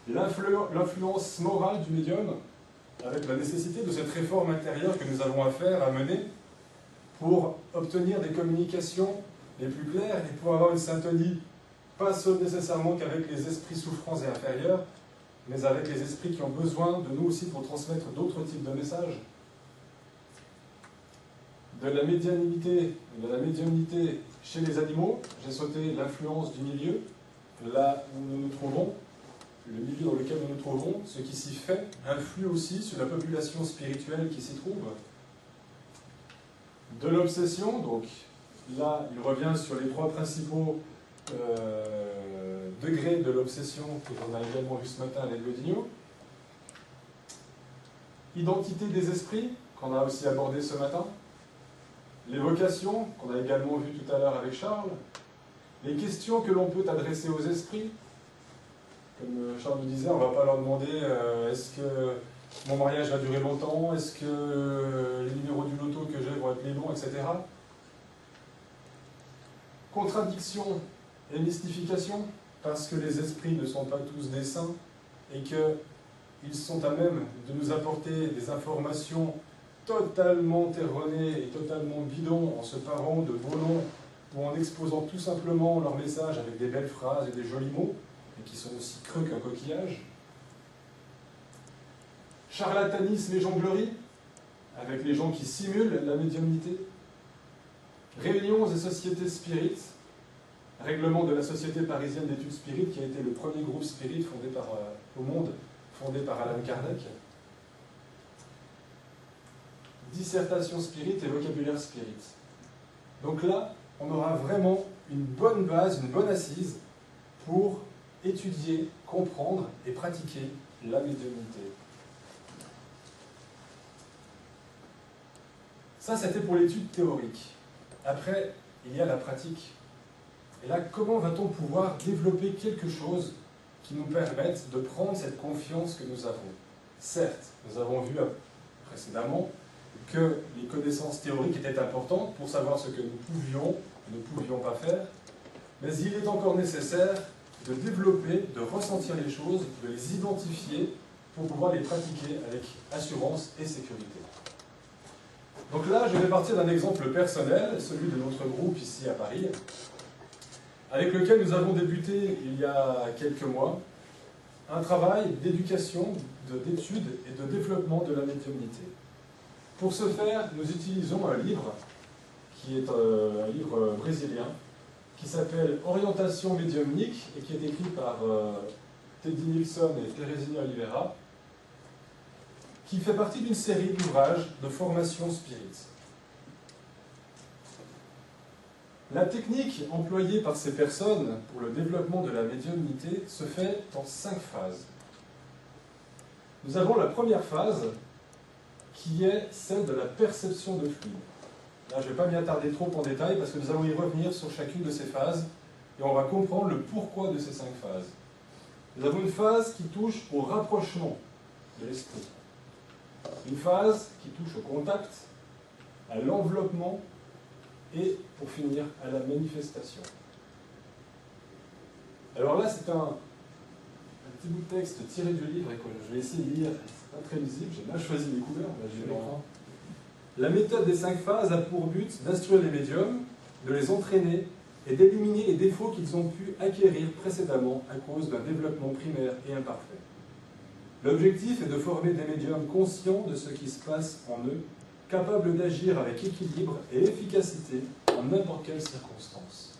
l'influence morale du médium, avec la nécessité de cette réforme intérieure que nous avons à faire, à mener, pour obtenir des communications les plus claires et pour avoir une syntonie, pas seul nécessairement qu'avec les esprits souffrants et inférieurs, mais avec les esprits qui ont besoin de nous aussi pour transmettre d'autres types de messages. De la médiumnité, de la médiumnité chez les animaux, j'ai sauté l'influence du milieu, là où nous nous trouvons, le milieu dans lequel nous nous trouvons, ce qui s'y fait, influe aussi sur la population spirituelle qui s'y trouve. De l'obsession, donc là, il revient sur les trois principaux euh, degrés de l'obsession que l'on a également vu ce matin avec Godinho. Identité des esprits, qu'on a aussi abordé ce matin. L'évocation, qu'on a également vu tout à l'heure avec Charles. Les questions que l'on peut adresser aux esprits, comme euh, Charles nous disait, on ne va pas leur demander euh, est-ce que mon mariage va durer longtemps, est-ce que euh, les numéros du loto que j'ai vont être les bons, etc. Contradiction et mystification, parce que les esprits ne sont pas tous des saints et qu'ils sont à même de nous apporter des informations totalement erronées et totalement bidons en se parant de beaux noms ou en exposant tout simplement leur message avec des belles phrases et des jolis mots, et qui sont aussi creux qu'un coquillage. Charlatanisme et jonglerie, avec les gens qui simulent la médiumnité. Réunions et sociétés spirites, règlement de la Société parisienne d'études spirites, qui a été le premier groupe spirit fondé euh, au monde, fondé par Alan Kardec. Dissertation spirit et vocabulaire spirit. Donc là, on aura vraiment une bonne base, une bonne assise pour étudier, comprendre et pratiquer la médiumnité. Ça, c'était pour l'étude théorique. Après, il y a la pratique. Et là, comment va-t-on pouvoir développer quelque chose qui nous permette de prendre cette confiance que nous avons? Certes, nous avons vu précédemment que les connaissances théoriques étaient importantes pour savoir ce que nous pouvions ne pouvions pas faire, mais il est encore nécessaire de développer, de ressentir les choses, de les identifier pour pouvoir les pratiquer avec assurance et sécurité. Donc là, je vais partir d'un exemple personnel, celui de notre groupe ici à Paris, avec lequel nous avons débuté il y a quelques mois un travail d'éducation, d'étude et de développement de la médiumnité. Pour ce faire, nous utilisons un livre qui est euh, un livre brésilien qui s'appelle Orientation médiumnique et qui est écrit par euh, Teddy Nilsson et Teresina Oliveira, qui fait partie d'une série d'ouvrages de formation spirit. La technique employée par ces personnes pour le développement de la médiumnité se fait en cinq phases. Nous avons la première phase qui est celle de la perception de fluide. Là, je ne vais pas m'y attarder trop en détail parce que nous allons y revenir sur chacune de ces phases et on va comprendre le pourquoi de ces cinq phases. Nous avons une phase qui touche au rapprochement de l'esprit. Une phase qui touche au contact, à l'enveloppement et, pour finir, à la manifestation. Alors là, c'est un, petit bout de texte tiré du livre et que je vais essayer de lire. Pas très visible, j'ai mal choisi les couleurs, j'ai l'écran. La méthode des cinq phases a pour but d'instruire les médiums, de les entraîner et d'éliminer les défauts qu'ils ont pu acquérir précédemment à cause d'un développement primaire et imparfait. L'objectif est de former des médiums conscients de ce qui se passe en eux, capables d'agir avec équilibre et efficacité en n'importe quelle circonstance.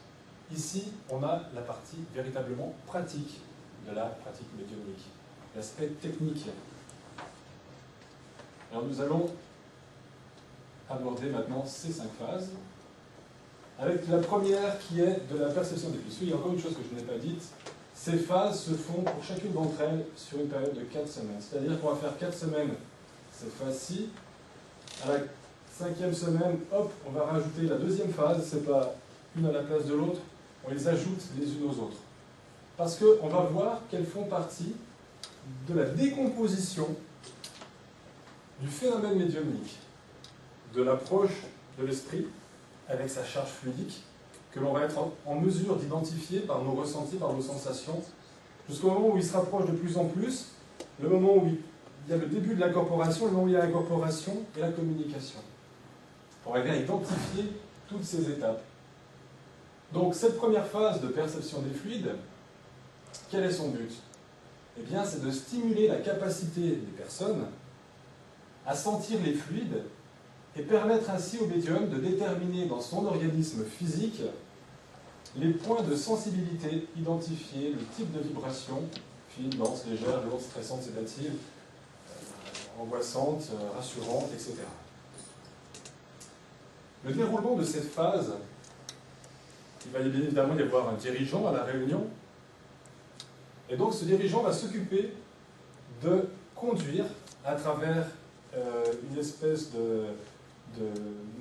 Ici, on a la partie véritablement pratique de la pratique médiumnique, l'aspect technique. Alors nous allons aborder maintenant ces cinq phases, avec la première qui est de la perception des flux. Il y a encore une chose que je n'ai pas dite, ces phases se font pour chacune d'entre elles sur une période de 4 semaines. C'est-à-dire qu'on va faire 4 semaines cette phase-ci. À la cinquième semaine, hop, on va rajouter la deuxième phase, c'est pas une à la place de l'autre, on les ajoute les unes aux autres. Parce qu'on va voir qu'elles font partie de la décomposition du phénomène médiumnique de l'approche de l'esprit avec sa charge fluidique que l'on va être en mesure d'identifier par nos ressentis, par nos sensations, jusqu'au moment où il se rapproche de plus en plus, le moment où il y a le début de l'incorporation, le moment où il y a l'incorporation et la communication. Pour arriver à identifier toutes ces étapes. Donc cette première phase de perception des fluides, quel est son but? Eh bien, c'est de stimuler la capacité des personnes à sentir les fluides et permettre ainsi au médium de déterminer dans son organisme physique les points de sensibilité identifiés, le type de vibration, fine, dense, légère, lourde, stressante, sédative, euh, angoissante, euh, rassurante, etc. Le déroulement de cette phase, il va bien évidemment y avoir un dirigeant à la réunion, et donc ce dirigeant va s'occuper de conduire à travers euh, une espèce de,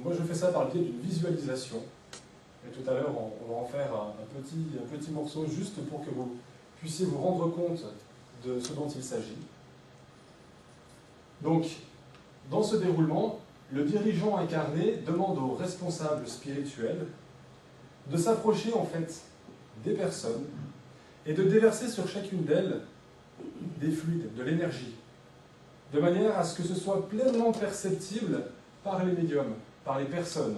Moi je fais ça par le biais d'une visualisation. Et tout à l'heure on, va en faire un, petit, un petit morceau juste pour que vous puissiez vous rendre compte de ce dont il s'agit. Donc, dans ce déroulement, le dirigeant incarné demande aux responsables spirituels de s'approcher en fait des personnes et de déverser sur chacune d'elles des fluides, de l'énergie, de manière à ce que ce soit pleinement perceptible par les médiums, par les personnes.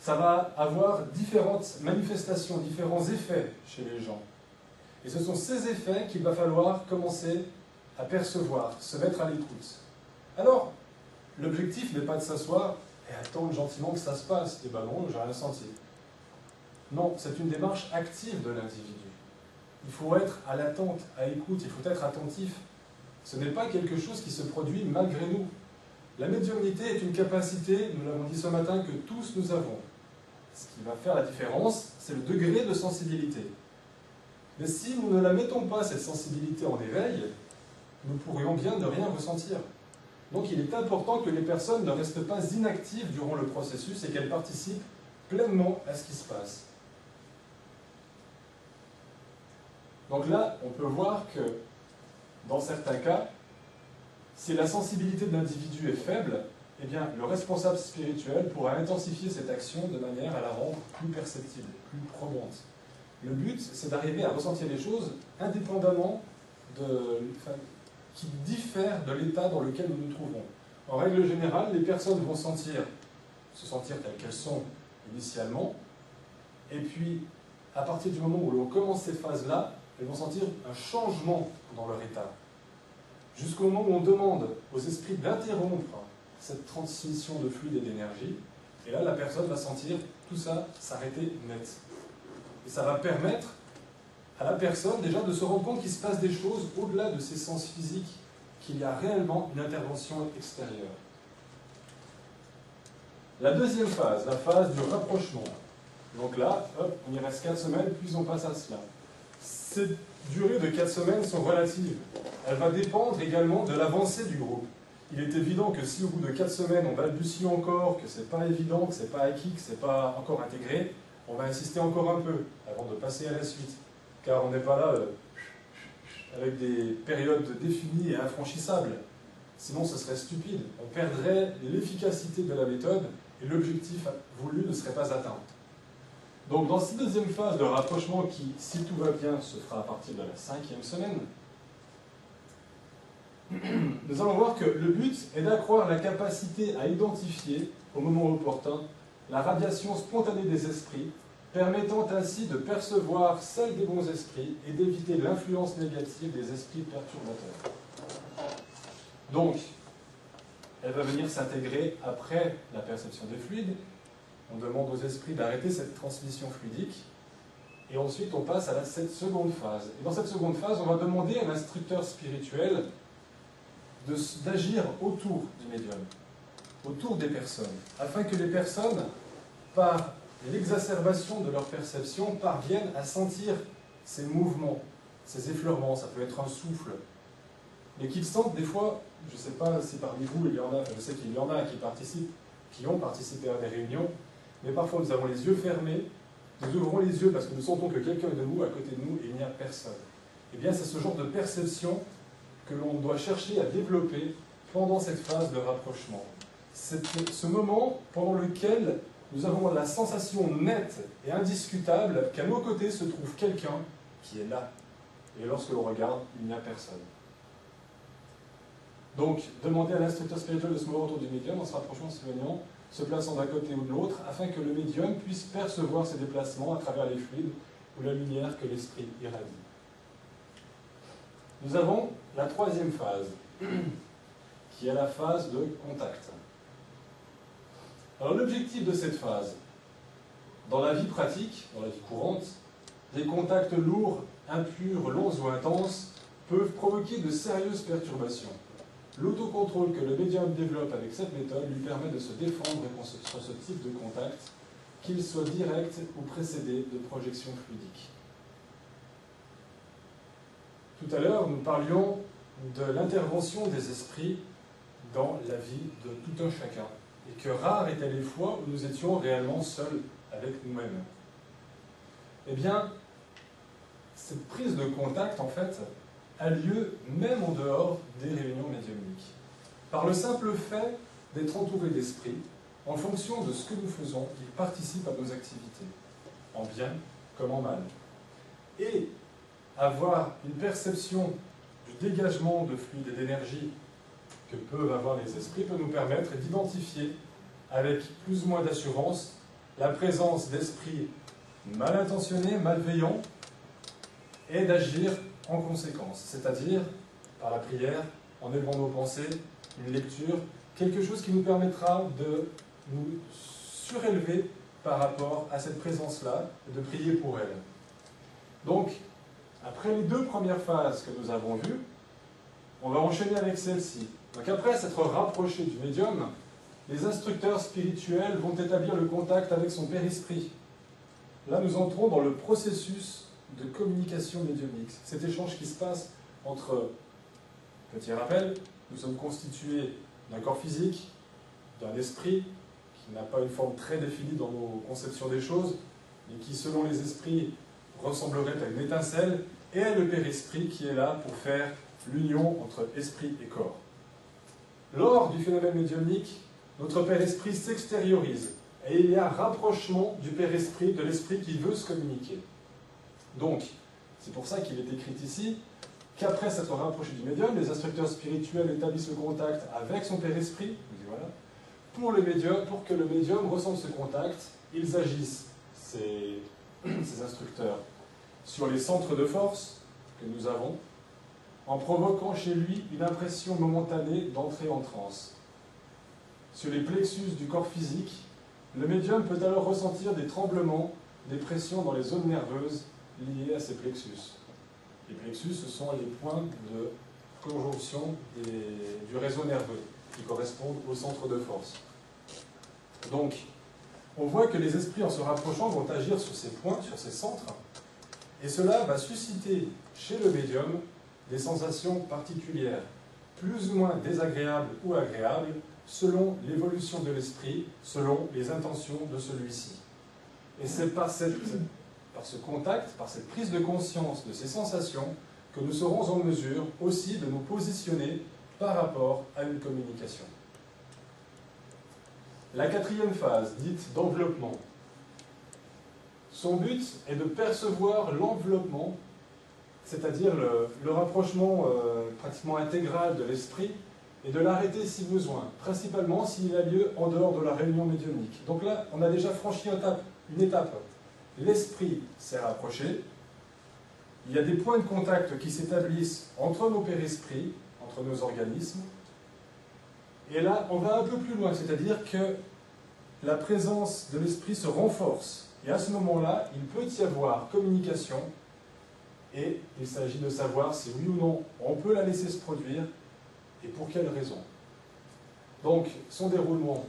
Ça va avoir différentes manifestations, différents effets chez les gens. Et ce sont ces effets qu'il va falloir commencer à percevoir, se mettre à l'écoute. Alors, l'objectif n'est pas de s'asseoir et attendre gentiment que ça se passe. Et ben non, j'ai rien senti. Non, c'est une démarche active de l'individu. Il faut être à l'attente, à l'écoute, il faut être attentif. Ce n'est pas quelque chose qui se produit malgré nous. La médiumnité est une capacité, nous l'avons dit ce matin, que tous nous avons. Ce qui va faire la différence, c'est le degré de sensibilité. Mais si nous ne la mettons pas, cette sensibilité en éveil, nous pourrions bien ne rien ressentir. Donc il est important que les personnes ne restent pas inactives durant le processus et qu'elles participent pleinement à ce qui se passe. Donc là, on peut voir que dans certains cas, si la sensibilité de l'individu est faible, eh bien, le responsable spirituel pourra intensifier cette action de manière à la rendre plus perceptible, plus probante. Le but, c'est d'arriver à ressentir les choses indépendamment de, qui diffèrent de l'état dans lequel nous nous trouvons. En règle générale, les personnes vont sentir, se sentir telles qu'elles sont initialement, et puis à partir du moment où l'on commence ces phases-là, elles vont sentir un changement dans leur état. Jusqu'au moment où on demande aux esprits d'interrompre cette transmission de fluide et d'énergie, et là la personne va sentir tout ça s'arrêter net. Et ça va permettre à la personne déjà de se rendre compte qu'il se passe des choses au-delà de ses sens physiques, qu'il y a réellement une intervention extérieure. La deuxième phase, la phase du rapprochement. Donc là, hop, on y reste 4 semaines, puis on passe à cela. Ces durées de 4 semaines sont relatives. Elle va dépendre également de l'avancée du groupe. Il est évident que si au bout de 4 semaines on balbutie encore, que c'est pas évident, que c'est pas acquis, que c'est pas encore intégré, on va insister encore un peu avant de passer à la suite. Car on n'est pas là euh, avec des périodes définies et infranchissables. Sinon, ce serait stupide. On perdrait l'efficacité de la méthode et l'objectif voulu ne serait pas atteint. Donc, dans cette deuxième phase de rapprochement qui, si tout va bien, se fera à partir de la cinquième semaine, <clears throat> nous allons voir que le but est d'accroître la capacité à identifier, au moment opportun, la radiation spontanée des esprits, permettant ainsi de percevoir celle des bons esprits et d'éviter l'influence négative des esprits perturbateurs. Donc, elle va venir s'intégrer après la perception des fluides. On demande aux esprits d'arrêter cette transmission fluidique. Et ensuite, on passe à la, cette seconde phase. Et dans cette seconde phase, on va demander à l'instructeur spirituel d'agir autour du médium autour des personnes, afin que les personnes, par l'exacerbation de leur perception, parviennent à sentir ces mouvements, ces effleurements, ça peut être un souffle, mais qu'ils sentent des fois, je ne sais pas si parmi vous il y en a, je sais qu'il y en a qui participent, qui ont participé à des réunions, mais parfois nous avons les yeux fermés, nous ouvrons les yeux parce que nous sentons que quelqu'un est debout à côté de nous et il n'y a personne. Eh bien, c'est ce genre de perception que l'on doit chercher à développer pendant cette phase de rapprochement c'est ce moment pendant lequel nous avons la sensation nette et indiscutable qu'à nos côtés se trouve quelqu'un qui est là. Et lorsque l'on regarde, il n'y a personne. Donc, demander à l'instructeur spirituel de se mover autour du médium en se rapprochant, s'éloignant, se plaçant d'un côté ou de l'autre, afin que le médium puisse percevoir ses déplacements à travers les fluides ou la lumière que l'esprit irradie. Nous avons la troisième phase, <clears throat> qui est la phase de contact. Alors l'objectif de cette phase, dans la vie pratique, dans la vie courante, des contacts lourds, impurs, longs ou intenses peuvent provoquer de sérieuses perturbations. L'autocontrôle que le médium développe avec cette méthode lui permet de se défendre sur ce type de contact, qu'il soit direct ou précédé de projections fluidiques. Tout à l'heure, nous parlions de l'intervention des esprits dans la vie de tout un chacun, et que rares étaient les fois où nous étions réellement seuls avec nous-mêmes. Eh bien, cette prise de contact, en fait, a lieu même en dehors des réunions médiumniques. Par le simple fait d'être entouré d'esprit, en fonction de ce que nous faisons, ils participent à nos activités, en bien comme en mal. Et avoir une perception du dégagement de fluide et d'énergie que peuvent avoir les esprits peut nous permettre d'identifier avec plus ou moins d'assurance la présence d'esprits mal intentionnés, malveillants, et d'agir en conséquence, c'est-à-dire par la prière, en élevant nos pensées, une lecture, quelque chose qui nous permettra de nous surélever par rapport à cette présence-là et de prier pour elle. Donc, après les deux premières phases que nous avons vues, on va enchaîner avec celle-ci. Donc après s'être rapproché du médium, les instructeurs spirituels vont établir le contact avec son père-esprit. Là, nous entrons dans le processus de communication médiumnique. Cet échange qui se passe entre, petit rappel, nous sommes constitués d'un corps physique, d'un esprit qui n'a pas une forme très définie dans nos conceptions des choses, mais qui, selon les esprits, ressemblerait à une étincelle, et le Père-Esprit qui est là pour faire l'union entre esprit et corps. Lors du phénomène médiumnique, notre Père-Esprit s'extériorise, et il y a rapprochement du Père-Esprit de l'Esprit qui veut se communiquer. Donc, c'est pour ça qu'il est écrit ici qu'après s'être rapproché du médium, les instructeurs spirituels établissent le contact avec son Père-Esprit, voilà, pour, le médium, pour que le médium ressente ce contact, ils agissent, ces, <clears throat> ces instructeurs, sur les centres de force que nous avons, en provoquant chez lui une impression momentanée d'entrée en transe. Sur les plexus du corps physique, le médium peut alors ressentir des tremblements, des pressions dans les zones nerveuses liées à ces plexus. Les plexus, ce sont les points de conjonction du réseau nerveux qui correspondent au centre de force. Donc, on voit que les esprits, en se rapprochant, vont agir sur ces points, sur ces centres, et cela va susciter chez le médium des sensations particulières, plus ou moins désagréables ou agréables, selon l'évolution de l'esprit, selon les intentions de celui-ci. Et c'est par, par ce contact, par cette prise de conscience de ces sensations, que nous serons en mesure aussi de nous positionner par rapport à une communication. La quatrième phase, dite d'enveloppement, son but est de percevoir l'enveloppement, c'est-à-dire le, rapprochement euh, pratiquement intégral de l'esprit, et de l'arrêter si besoin, principalement s'il a lieu en dehors de la réunion médiumnique. Donc là, on a déjà franchi une étape. Une étape. L'esprit s'est rapproché, il y a des points de contact qui s'établissent entre nos périesprits, entre nos organismes, et là, on va un peu plus loin, c'est-à-dire que la présence de l'esprit se renforce. Et à ce moment-là, il peut y avoir communication et il s'agit de savoir si oui ou non on peut la laisser se produire et pour quelles raisons. Donc, son déroulement,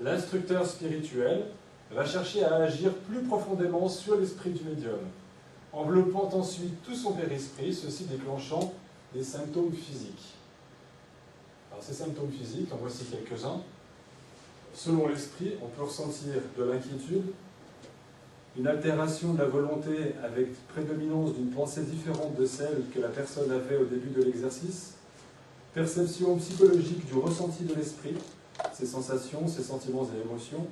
l'instructeur spirituel va chercher à agir plus profondément sur l'esprit du médium, enveloppant ensuite tout son périsprit, ceci déclenchant des symptômes physiques. Alors ces symptômes physiques, en voici quelques-uns. Selon l'esprit, on peut ressentir de l'inquiétude, une altération de la volonté avec prédominance d'une pensée différente de celle que la personne avait au début de l'exercice, perception psychologique du ressenti de l'esprit, ses sensations, ses sentiments et émotions,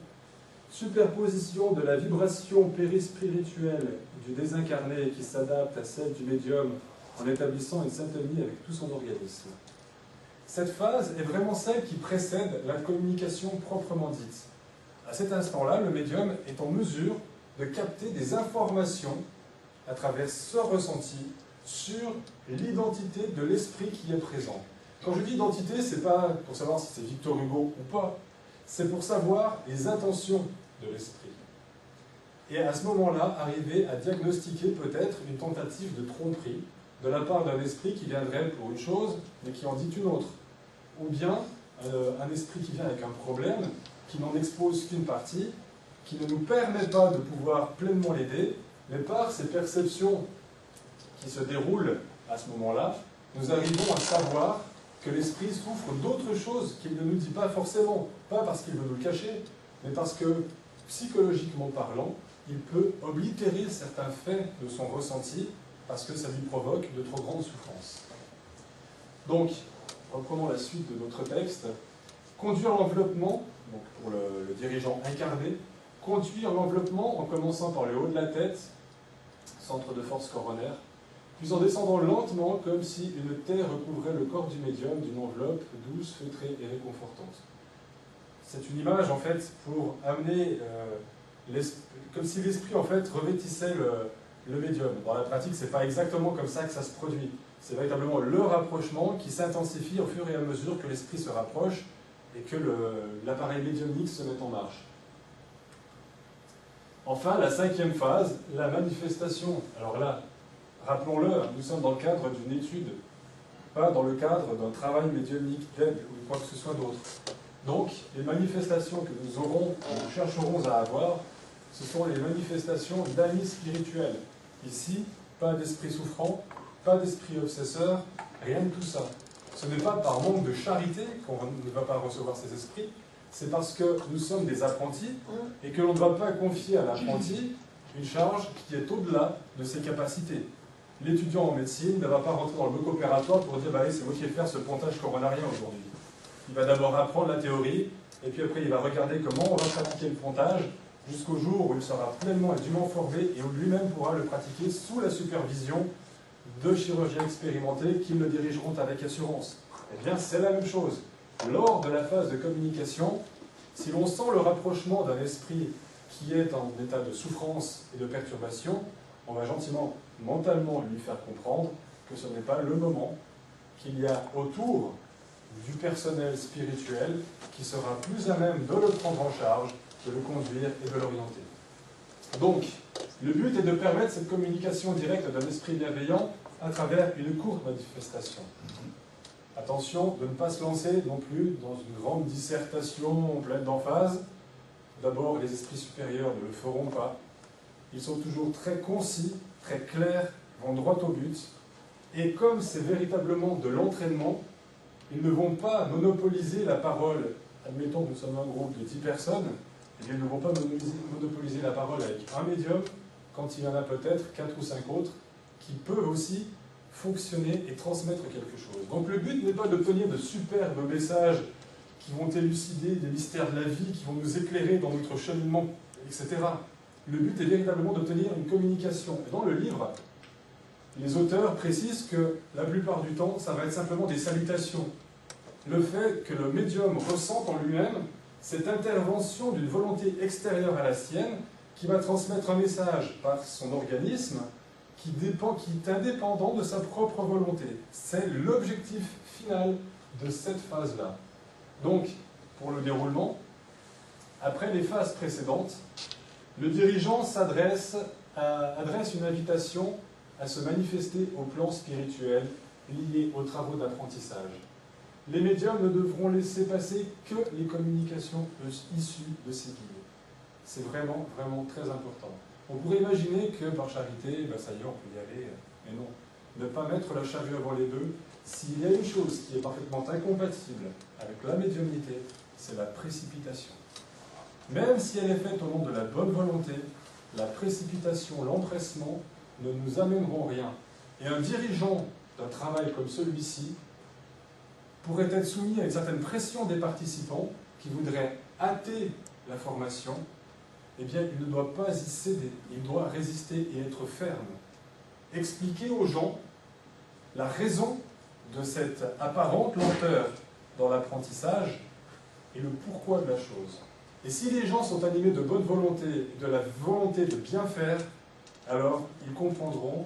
superposition de la vibration périspirituelle du désincarné qui s'adapte à celle du médium en établissant une syntonie avec tout son organisme. Cette phase est vraiment celle qui précède la communication proprement dite. À cet instant-là, le médium est en mesure de capter des informations à travers ce ressenti sur l'identité de l'esprit qui est présent. Quand je dis identité, ce n'est pas pour savoir si c'est Victor Hugo ou pas, c'est pour savoir les intentions de l'esprit. Et à ce moment-là, arriver à diagnostiquer peut-être une tentative de tromperie de la part d'un esprit qui viendrait pour une chose, mais qui en dit une autre. Ou bien euh, un esprit qui vient avec un problème, qui n'en expose qu'une partie, qui ne nous permet pas de pouvoir pleinement l'aider, mais par ces perceptions qui se déroulent à ce moment-là, nous arrivons à savoir que l'esprit souffre d'autres choses qu'il ne nous dit pas forcément, pas parce qu'il veut nous le cacher, mais parce que, psychologiquement parlant, il peut oblitérer certains faits de son ressenti parce que ça lui provoque de trop grandes souffrances. Donc, reprenons la suite de notre texte. Conduire l'enveloppement, pour le dirigeant incarné, conduire l'enveloppement en commençant par le haut de la tête, centre de force coronaire, puis en descendant lentement comme si une terre recouvrait le corps du médium d'une enveloppe douce, feutrée et réconfortante. C'est une image en fait pour amener euh, comme si l'esprit en fait revêtissait le, médium. Dans la pratique, c'est pas exactement comme ça que ça se produit. C'est véritablement le rapprochement qui s'intensifie au fur et à mesure que l'esprit se rapproche et que l'appareil médiumnique se met en marche. Enfin, la cinquième phase, la manifestation. Alors là, Rappelons-le, nous sommes dans le cadre d'une étude, pas dans le cadre d'un travail médiumnique d'aide ou quoi que ce soit d'autre. Donc, les manifestations que nous aurons, que nous chercherons à avoir, ce sont les manifestations d'amis spirituels. Ici, pas d'esprit souffrant, pas d'esprit obsesseur, rien de tout ça. Ce n'est pas par manque de charité qu'on ne va pas recevoir ces esprits, c'est parce que nous sommes des apprentis et que l'on ne va pas confier à l'apprenti une charge qui est au-delà de ses capacités l'étudiant en médecine ne va pas rentrer dans le bloc opératoire pour dire bah, c'est moi qui faire ce pontage coronarien aujourd'hui. Il va d'abord apprendre la théorie, et puis après il va regarder comment on va pratiquer le pontage, jusqu'au jour où il sera pleinement et dûment formé, et où lui-même pourra le pratiquer sous la supervision de chirurgiens expérimentés qui le dirigeront avec assurance. Eh bien, c'est la même chose. Lors de la phase de communication, si l'on sent le rapprochement d'un esprit qui est en état de souffrance et de perturbation, on va gentiment mentalement lui faire comprendre que ce n'est pas le moment, qu'il y a autour du personnel spirituel qui sera plus à même de le prendre en charge, de le conduire et de l'orienter. Donc, le but est de permettre cette communication directe d'un esprit bienveillant à travers une courte manifestation. Attention de ne pas se lancer non plus dans une grande dissertation pleine d'emphase. D'abord, les esprits supérieurs ne le feront pas. Ils sont toujours très concis très clairs, vont droit au but. Et comme c'est véritablement de l'entraînement, ils ne vont pas monopoliser la parole. Admettons que nous sommes un groupe de 10 personnes, et eh ils ne vont pas monopoliser la parole avec un médium quand il y en a peut-être 4 ou 5 autres qui peuvent aussi fonctionner et transmettre quelque chose. Donc le but n'est pas d'obtenir de superbes messages qui vont élucider des mystères de la vie, qui vont nous éclairer dans notre cheminement, etc. Le but est véritablement d'obtenir une communication. Et dans le livre, les auteurs précisent que la plupart du temps, ça va être simplement des salutations. Le fait que le médium ressente en lui-même cette intervention d'une volonté extérieure à la sienne qui va transmettre un message par son organisme qui, est indépendant de sa propre volonté. C'est l'objectif final de cette phase-là. Donc, pour le déroulement, après les phases précédentes, le dirigeant s'adresse, adresse une invitation à se manifester au plan spirituel lié aux travaux d'apprentissage. Les médiums ne devront laisser passer que les communications issues de ces guides. C'est vraiment, vraiment très important. On pourrait imaginer que par charité, ben ça y est, on peut y aller, mais non. Ne pas mettre la charrue avant les deux. S'il y a une chose qui est parfaitement incompatible avec la médiumnité, c'est la précipitation. Même si elle est faite au nom de la bonne volonté, la précipitation, l'empressement ne nous amèneront rien. Et un dirigeant d'un travail comme celui-ci pourrait être soumis à une certaine pression des participants qui voudraient hâter la formation eh bien, il ne doit pas y céder, il doit résister et être ferme. Expliquer aux gens la raison de cette apparente lenteur dans l'apprentissage et le pourquoi de la chose. Et si les gens sont animés de bonne volonté, de la volonté de bien faire, alors ils comprendront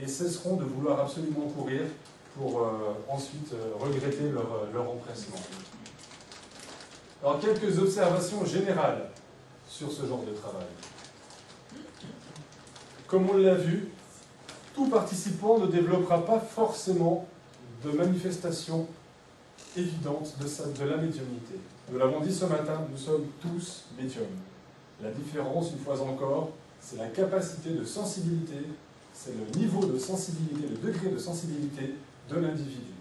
et cesseront de vouloir absolument courir pour euh, ensuite euh, regretter leur, euh, leur empressement. Alors quelques observations générales sur ce genre de travail. Comme on l'a vu, tout participant ne développera pas forcément de manifestation évidente de, de la médiumnité. Nous l'avons dit ce matin, nous sommes tous médiums. La différence, une fois encore, c'est la capacité de sensibilité, c'est le niveau de sensibilité, le degré de sensibilité de l'individu.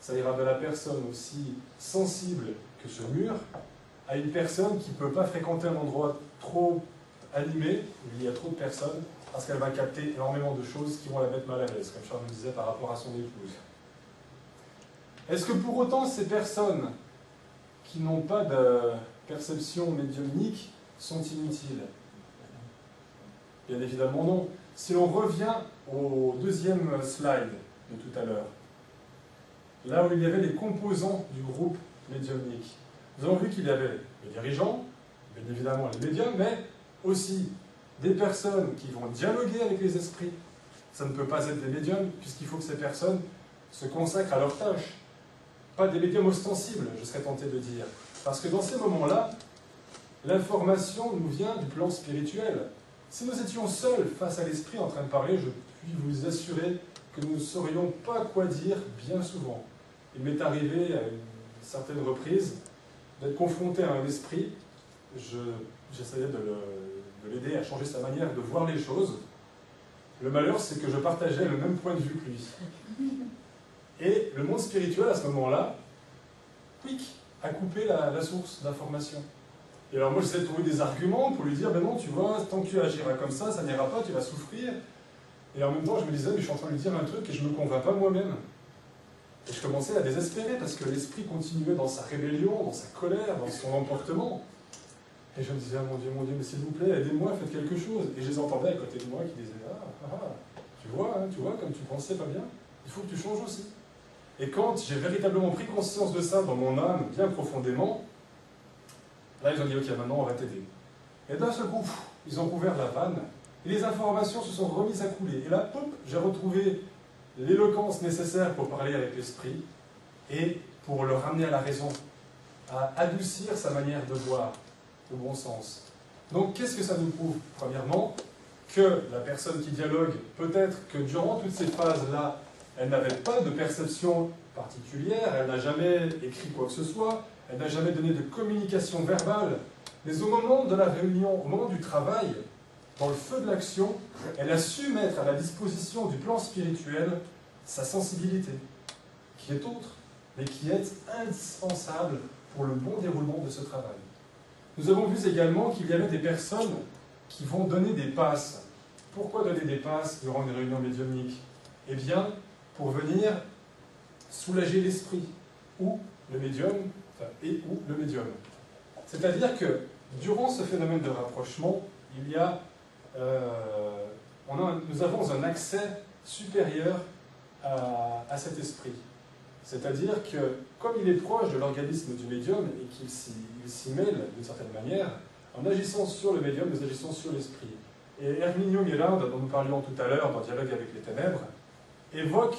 Ça ira de la personne aussi sensible que ce mur à une personne qui ne peut pas fréquenter un endroit trop animé, où il y a trop de personnes, parce qu'elle va capter énormément de choses qui vont la mettre mal à l'aise, comme Charles me disait par rapport à son épouse. Est-ce que pour autant ces personnes qui n'ont pas de perception médiumnique sont inutiles? Bien évidemment non. Si l'on revient au deuxième slide de tout à l'heure, là où il y avait les composants du groupe médiumnique, nous avons vu qu'il y avait les dirigeants, bien évidemment les médiums, mais aussi des personnes qui vont dialoguer avec les esprits. Ça ne peut pas être des médiums, puisqu'il faut que ces personnes se consacrent à leur tâche. Pas des médiums ostensibles, je serais tenté de dire. Parce que dans ces moments-là, l'information nous vient du plan spirituel. Si nous étions seuls face à l'esprit en train de parler, je puis vous assurer que nous ne saurions pas quoi dire bien souvent. Il m'est arrivé à une certaine reprise d'être confronté à un esprit, j'essayais de l'aider à changer sa manière de voir les choses. Le malheur, c'est que je partageais le même point de vue que lui. Et le monde spirituel, à ce moment-là, a coupé la source d'information. Et alors moi, j'essaie de trouver des arguments pour lui dire, ben non, tu vois, tant que tu agiras comme ça, ça n'ira pas, tu vas souffrir. Et en même temps, je me disais, mais je suis en train de lui dire un truc et je ne me convainc pas moi-même. Et je commençais à désespérer parce que l'esprit continuait dans sa rébellion, dans sa colère, dans son emportement. Et je me disais, ah, mon Dieu, mon Dieu, mais s'il vous plaît, aidez-moi, faites quelque chose. Et je les entendais à côté de moi qui disaient, ah, ah, ah tu vois, hein, tu vois, comme tu pensais pas bien, il faut que tu changes aussi. Et quand j'ai véritablement pris conscience de ça dans mon âme, bien profondément, là, ils ont dit, ok, maintenant, on va t'aider. Et d'un seul coup, ils ont couvert la vanne, et les informations se sont remises à couler. Et là, pop, j'ai retrouvé l'éloquence nécessaire pour parler avec l'esprit et pour le ramener à la raison, à adoucir sa manière de voir, au bon sens. Donc qu'est-ce que ça nous prouve? Premièrement, que la personne qui dialogue, peut-être que durant toutes ces phases-là, elle n'avait pas de perception particulière, elle n'a jamais écrit quoi que ce soit, elle n'a jamais donné de communication verbale, mais au moment de la réunion, au moment du travail, dans le feu de l'action, elle a su mettre à la disposition du plan spirituel sa sensibilité, qui est autre, mais qui est indispensable pour le bon déroulement de ce travail. Nous avons vu également qu'il y avait des personnes qui vont donner des passes. Pourquoi donner des passes durant une réunion médiumnique? Eh bien, pour venir soulager l'esprit, ou le médium, et ou le médium. C'est-à-dire que durant ce phénomène de rapprochement, il y a euh, nous avons un accès supérieur à, cet esprit. C'est-à-dire que, comme il est proche de l'organisme du médium et qu'il s'y mêle d'une certaine manière, en agissant sur le médium, nous agissons sur l'esprit. Et Herminio Miranda, dont nous parlions tout à l'heure dans Dialogue avec les ténèbres, évoque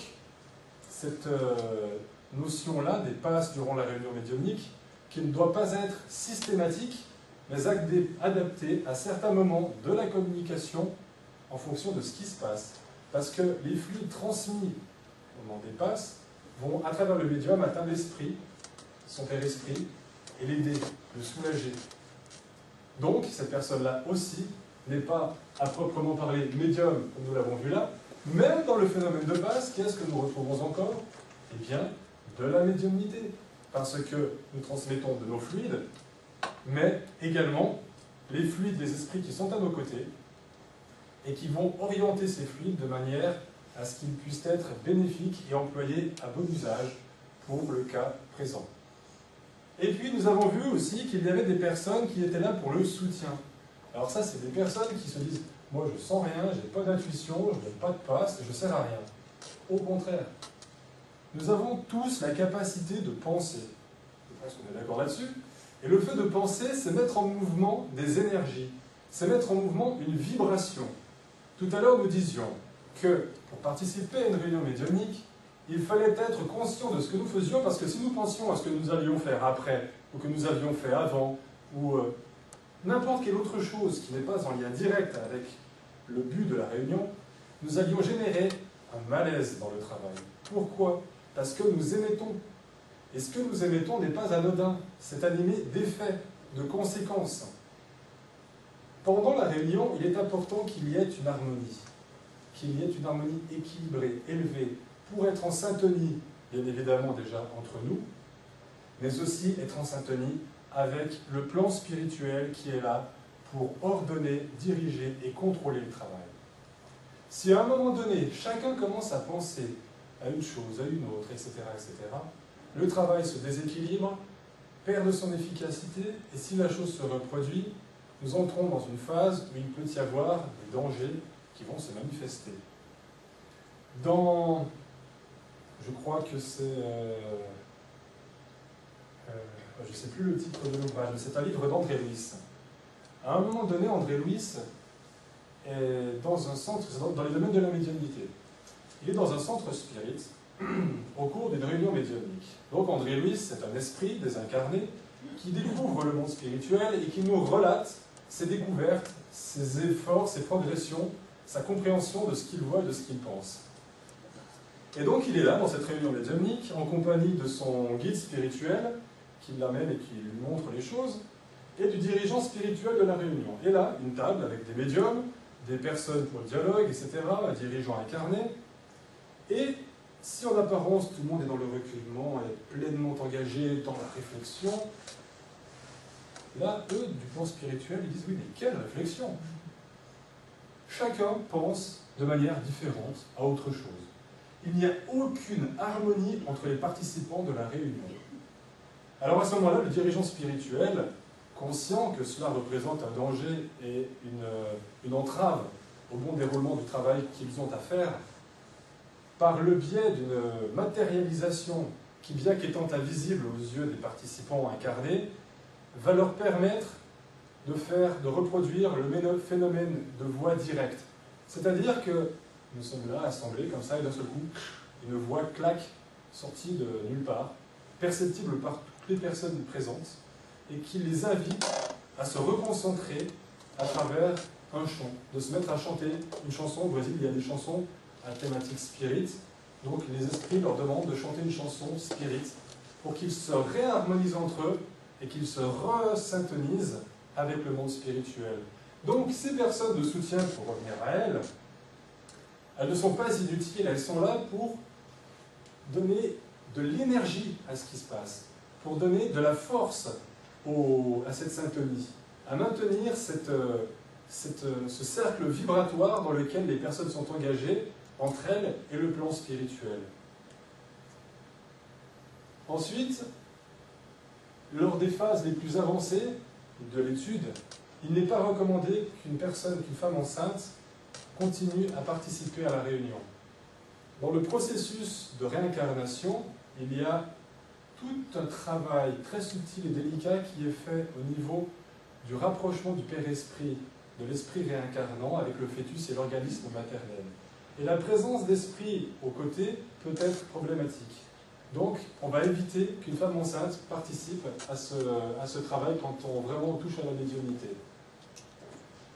cette euh, notion-là des passes durant la réunion médiumnique, qui ne doit pas être systématique, mais adapté à certains moments de la communication en fonction de ce qui se passe. Parce que les fluides transmis au moment des passes vont, à travers le médium, atteindre l'esprit, son père-esprit, et l'aider, le soulager. Donc, cette personne-là aussi n'est pas à proprement parler médium, comme nous l'avons vu là, même dans le phénomène de passe, qu'est-ce que nous retrouvons encore? Eh bien, de la médiumnité. Parce que nous transmettons de nos fluides mais également les fluides des esprits qui sont à nos côtés et qui vont orienter ces fluides de manière à ce qu'ils puissent être bénéfiques et employés à bon usage pour le cas présent. Et puis nous avons vu aussi qu'il y avait des personnes qui étaient là pour le soutien. Alors ça, c'est des personnes qui se disent, moi je sens rien, j'ai pas d'intuition, je n'ai pas de passe, je sers à rien. Au contraire, nous avons tous la capacité de penser. Je pense qu'on est d'accord là-dessus. Et le fait de penser, c'est mettre en mouvement des énergies, c'est mettre en mouvement une vibration. Tout à l'heure, nous disions que pour participer à une réunion médiumnique, il fallait être conscient de ce que nous faisions, parce que si nous pensions à ce que nous allions faire après, ou que nous avions fait avant, ou euh, n'importe quelle autre chose qui n'est pas en lien direct avec le but de la réunion, nous allions générer un malaise dans le travail. Pourquoi? Parce que nous émettons. Et ce que nous émettons n'est pas anodin, c'est animé d'effets, de conséquences. Pendant la réunion, il est important qu'il y ait une harmonie, qu'il y ait une harmonie équilibrée, élevée, pour être en syntonie, bien évidemment déjà entre nous, mais aussi être en syntonie avec le plan spirituel qui est là pour ordonner, diriger et contrôler le travail. Si à un moment donné, chacun commence à penser à une chose, à une autre, etc., etc., le travail se déséquilibre, perd de son efficacité, et si la chose se reproduit, nous entrons dans une phase où il peut y avoir des dangers qui vont se manifester. Dans, je crois que c'est, euh, euh, je ne sais plus le titre de l'ouvrage, mais c'est un livre d'André Louis. À un moment donné, André Louis est dans un centre, dans, les domaines de la médiumnité. Il est dans un centre spirit <clears throat> au cours d'une réunion médiumnique. Donc André Louis, c'est un esprit désincarné qui découvre le monde spirituel et qui nous relate ses découvertes, ses efforts, ses progressions, sa compréhension de ce qu'il voit et de ce qu'il pense. Et donc il est là, dans cette réunion médiumnique, en compagnie de son guide spirituel, qui l'amène et qui lui montre les choses, et du dirigeant spirituel de la réunion. Et là, une table avec des médiums, des personnes pour le dialogue, etc., un dirigeant incarné. Et si en apparence tout le monde est dans le recueillement, est pleinement engagé dans la réflexion, là, eux, du plan spirituel, ils disent oui, mais quelle réflexion Chacun pense de manière différente à autre chose. Il n'y a aucune harmonie entre les participants de la réunion. Alors à ce moment-là, le dirigeant spirituel, conscient que cela représente un danger et une, une entrave au bon déroulement du travail qu'ils ont à faire, par le biais d'une matérialisation qui, bien qu'étant invisible aux yeux des participants incarnés, va leur permettre de faire, de reproduire le phénomène de voix directe. C'est-à-dire que nous sommes là, assemblés comme ça, et d'un seul coup, une voix claque, sortie de nulle part, perceptible par toutes les personnes présentes, et qui les invite à se reconcentrer à travers un chant, de se mettre à chanter une chanson. Au Brésil, il y a des chansons à thématique spirit, donc les esprits leur demandent de chanter une chanson spirit pour qu'ils se réharmonisent entre eux et qu'ils se resyntonisent avec le monde spirituel. Donc ces personnes de soutien, pour revenir à elles, elles ne sont pas inutiles, elles sont là pour donner de l'énergie à ce qui se passe, pour donner de la force à cette syntonie, à maintenir cette, cette, ce cercle vibratoire dans lequel les personnes sont engagées entre elles et le plan spirituel. Ensuite, lors des phases les plus avancées de l'étude, il n'est pas recommandé qu'une personne, qu'une femme enceinte, continue à participer à la réunion. Dans le processus de réincarnation, il y a tout un travail très subtil et délicat qui est fait au niveau du rapprochement du Père-Esprit, de l'Esprit réincarnant avec le fœtus et l'organisme maternel. Et la présence d'esprit aux côtés peut être problématique. Donc, on va éviter qu'une femme enceinte participe à ce, à travail quand on vraiment touche à la médiumnité.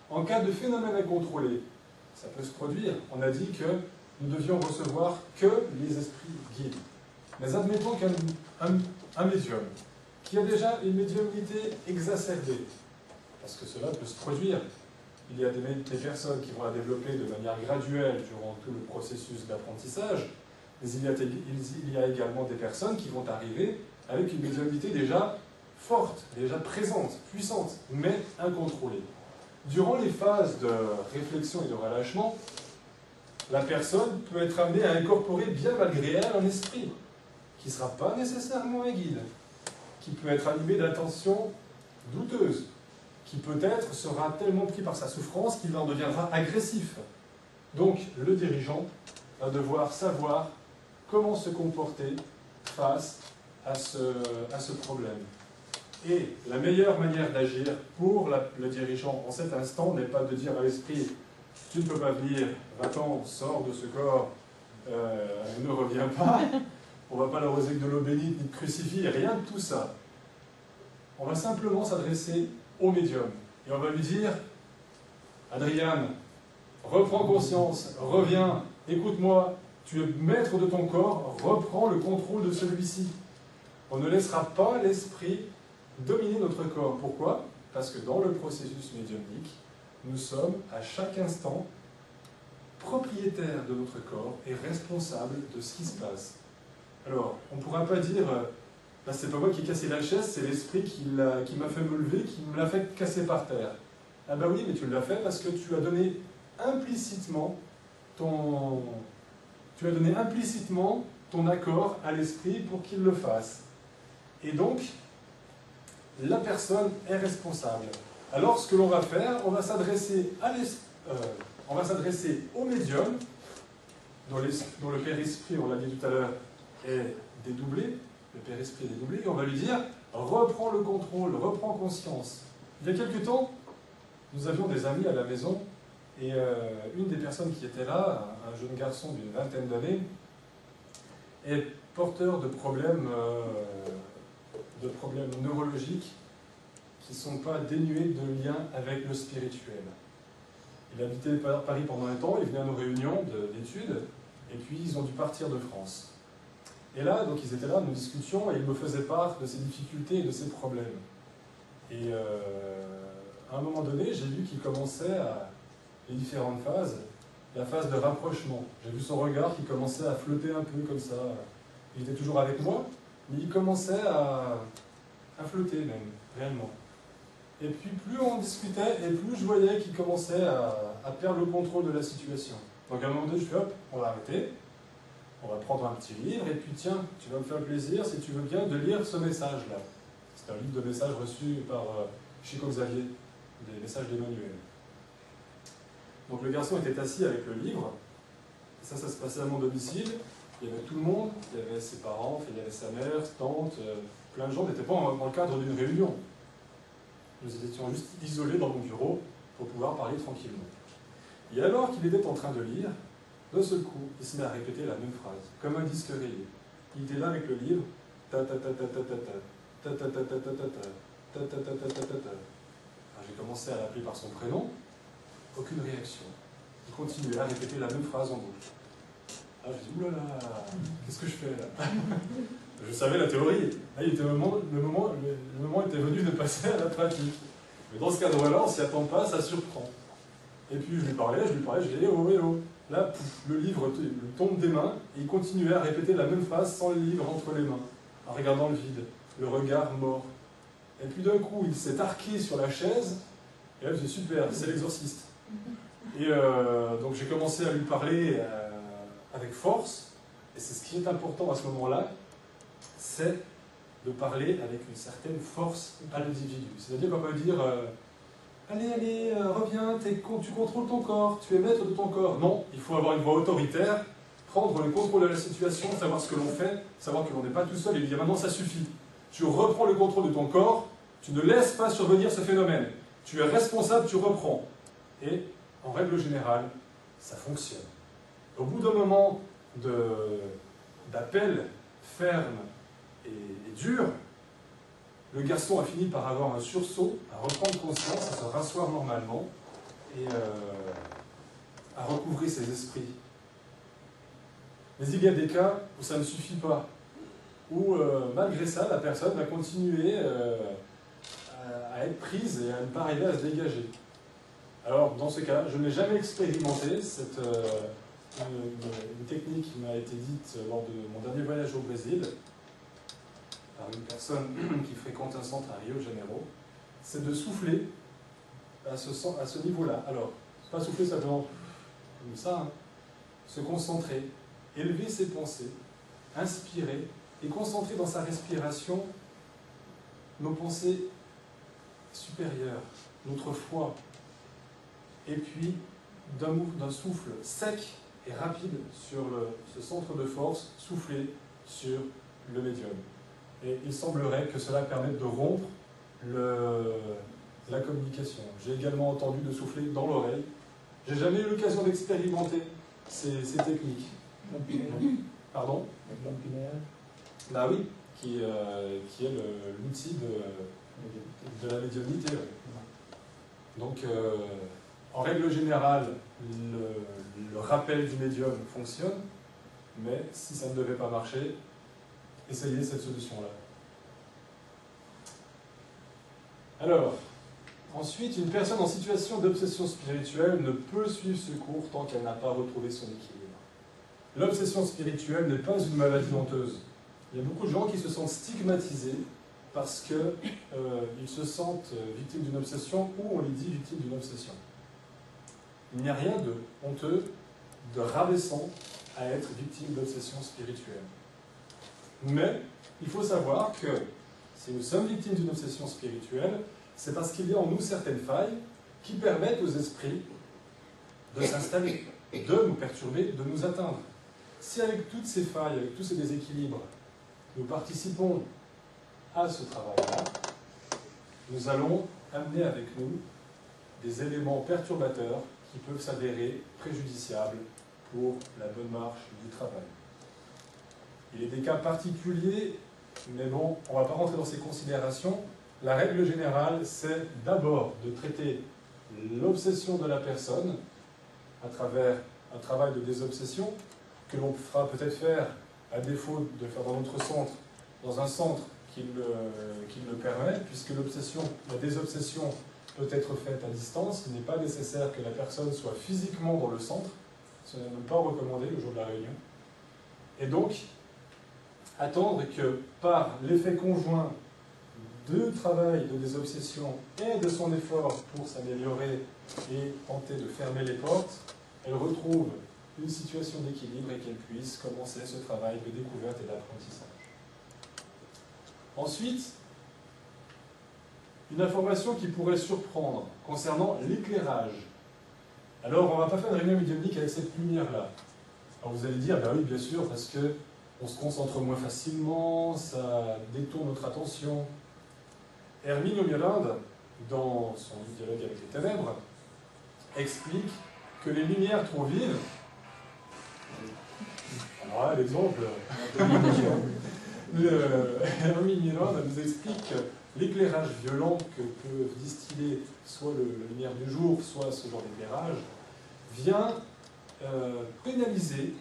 En cas de phénomène incontrôlé, ça peut se produire. On a dit que nous devions recevoir que les esprits guides. Mais admettons qu'un un, médium qui a déjà une médiumnité exacerbée, parce que cela peut se produire, il y a des, personnes qui vont la développer de manière graduelle durant tout le processus d'apprentissage, mais il y, a, également des personnes qui vont arriver avec une médiumnité déjà forte, déjà présente, puissante, mais incontrôlée. Durant les phases de réflexion et de relâchement, la personne peut être amenée à incorporer bien malgré elle un esprit, qui ne sera pas nécessairement un guide, qui peut être animé d'intentions douteuses, qui peut-être sera tellement pris par sa souffrance qu'il en deviendra agressif. Donc le dirigeant va devoir savoir comment se comporter face à ce, problème. Et la meilleure manière d'agir pour le dirigeant en cet instant n'est pas de dire à l'esprit tu ne peux pas venir, va-t'en, sors de ce corps, euh, ne reviens pas, on ne va pas l'arroser de l'eau bénite ni de crucifix, rien de tout ça. On va simplement s'adresser au médium et on va lui dire Adriane, reprends conscience, reviens, écoute-moi, tu es maître de ton corps, reprends le contrôle de celui-ci. On ne laissera pas l'esprit dominer notre corps. Pourquoi? Parce que dans le processus médiumnique, nous sommes à chaque instant propriétaires de notre corps et responsables de ce qui se passe. Alors, on ne pourra pas dire, bah, c'est pas moi qui ai cassé la chaise, c'est l'esprit qui m'a fait me lever, qui me l'a fait casser par terre. Ah ben oui, mais tu l'as fait parce que tu as donné implicitement ton, tu as donné implicitement ton accord à l'esprit pour qu'il le fasse. Et donc, la personne est responsable. Alors, ce que l'on va faire, on va s'adresser euh, on va s'adresser au médium, dont, dont le Père-Esprit, on l'a dit tout à l'heure, est dédoublé, le Père-Esprit est dédoublé, et on va lui dire reprends le contrôle, reprends conscience. Il y a quelque temps, nous avions des amis à la maison, et euh, une des personnes qui était là, un jeune garçon d'une vingtaine d'années, est porteur de problèmes, euh, de problèmes neurologiques qui ne sont pas dénués de lien avec le spirituel. Il habitait Paris pendant un temps, il venait à nos réunions d'études, et puis ils ont dû partir de France. Et là, donc ils étaient là, nous discutions, et il me faisait part de ses difficultés et de ses problèmes. Et euh, à un moment donné, j'ai vu qu'il commençait à les différentes phases, la phase de rapprochement. J'ai vu son regard qui commençait à flotter un peu comme ça. Il était toujours avec moi, mais il commençait à, à flotter même, réellement. Et puis plus on discutait, et plus je voyais qu'il commençait à, perdre le contrôle de la situation. Donc à un moment donné, je fais hop, on va arrêter, on va prendre un petit livre, et puis tiens, tu vas me faire plaisir, si tu veux bien, de lire ce message-là. C'est un livre de messages reçu par euh, Chico Xavier, des messages d'Emmanuel. Donc le garçon était assis avec le livre, ça, ça se passait à mon domicile, il y avait tout le monde, il y avait ses parents, il y avait sa mère, tante, euh, plein de gens n'étaient pas dans le cadre d'une réunion. Nous étions juste isolés dans mon bureau pour pouvoir parler tranquillement. Et alors qu'il était en train de lire, d'un seul coup, il se met à répéter la même phrase, comme un disque rayé. Il était là avec le livre, J'ai commencé à l'appeler par son prénom, aucune réaction. Il continuait à répéter la même phrase en boucle. Ah, je dis, oulala, qu'est-ce que je fais là Je savais la théorie. Le, moment, était venu de passer à la pratique. Mais dans ce cadre-là, on s'y attend pas, ça surprend. Et puis je lui parlais, je lui parlais, je lui disais, oh, oh, Là, le livre tombe des mains, et il continuait à répéter la même phrase sans le livre entre les mains, en regardant le vide, le regard mort. Et puis d'un coup, il s'est arqué sur la chaise, et là, dis, super, c'est l'exorciste. Et euh, donc j'ai commencé à lui parler euh, avec force, et c'est ce qui est important à ce moment-là, c'est de parler avec une certaine force à l'individu. C'est-à-dire qu'on peut dire euh, Allez, allez, euh, reviens, tu contrôles ton corps, tu es maître de ton corps. Non, il faut avoir une voix autoritaire, prendre le contrôle de la situation, savoir ce que l'on fait, savoir que l'on n'est pas tout seul et dire Maintenant, ça suffit. Tu reprends le contrôle de ton corps, tu ne laisses pas survenir ce phénomène. Tu es responsable, tu reprends. Et en règle générale, ça fonctionne. Au bout d'un moment d'appel ferme et, dur, le garçon a fini par avoir un sursaut, à reprendre conscience, à se rasseoir normalement et euh, à recouvrir ses esprits. Mais il y a des cas où ça ne suffit pas, où euh, malgré ça, la personne va continuer euh, à, être prise et à ne pas arriver à se dégager. Alors, dans ce cas, je n'ai jamais expérimenté cette, une, technique qui m'a été dite lors de mon dernier voyage au Brésil une personne <clears throat> qui fréquente un centre à Rio de Janeiro, c'est de souffler à ce, niveau-là. Alors, pas souffler simplement comme ça, hein. se concentrer, élever ses pensées, inspirer et concentrer dans sa respiration nos pensées supérieures, notre foi, et puis d'un souffle sec et rapide sur ce centre de force soufflé sur le médium. Et il semblerait que cela permette de rompre la communication. J'ai également entendu de souffler dans l'oreille. J'ai jamais eu l'occasion d'expérimenter ces, techniques. Pardon Bah oui, qui, euh, qui est l'outil de, de, la médiumnité. Donc, euh, en règle générale, le, rappel du médium fonctionne, mais si ça ne devait pas marcher, essayez cette solution-là. Alors, ensuite, une personne en situation d'obsession spirituelle ne peut suivre ce cours tant qu'elle n'a pas retrouvé son équilibre. L'obsession spirituelle n'est pas une maladie honteuse. Il y a beaucoup de gens qui se sentent stigmatisés parce qu'ils euh, se sentent euh, victimes d'une obsession ou on les dit victimes d'une obsession. Il n'y a rien de honteux, de rabaissant à être victime d'obsession spirituelle. Mais il faut savoir que si nous sommes victimes d'une obsession spirituelle, c'est parce qu'il y a en nous certaines failles qui permettent aux esprits de s'installer, de nous perturber, de nous atteindre. Si avec toutes ces failles, avec tous ces déséquilibres, nous participons à ce travail-là, nous allons amener avec nous des éléments perturbateurs qui peuvent s'avérer préjudiciables pour la bonne marche du travail. Il y a des cas particuliers, mais bon, on ne va pas rentrer dans ces considérations. La règle générale, c'est d'abord de traiter l'obsession de la personne à travers un travail de désobsession que l'on fera peut-être faire, à défaut de faire dans notre centre, dans un centre qui le, permet, puisque l'obsession, la désobsession peut être faite à distance. Il n'est pas nécessaire que la personne soit physiquement dans le centre. Ce n'est même pas recommandé le jour de la réunion. Et donc, attendre que par l'effet conjoint de travail de désobsession et de son effort pour s'améliorer et tenter de fermer les portes, elle retrouve une situation d'équilibre et qu'elle puisse commencer ce travail de découverte et d'apprentissage. Ensuite, une information qui pourrait surprendre concernant l'éclairage. Alors, on ne va pas faire une réunion médiumnique avec cette lumière-là. Alors, vous allez dire, ben oui, bien sûr, parce que on se concentre moins facilement, ça détourne notre attention. Hermine Mirande, dans son dialogue avec les ténèbres, explique que les lumières trop vives. Alors là, l'exemple. Hermine Mirande nous explique l'éclairage violent que peut distiller soit la lumière du jour, soit ce genre d'éclairage, vient euh, pénaliser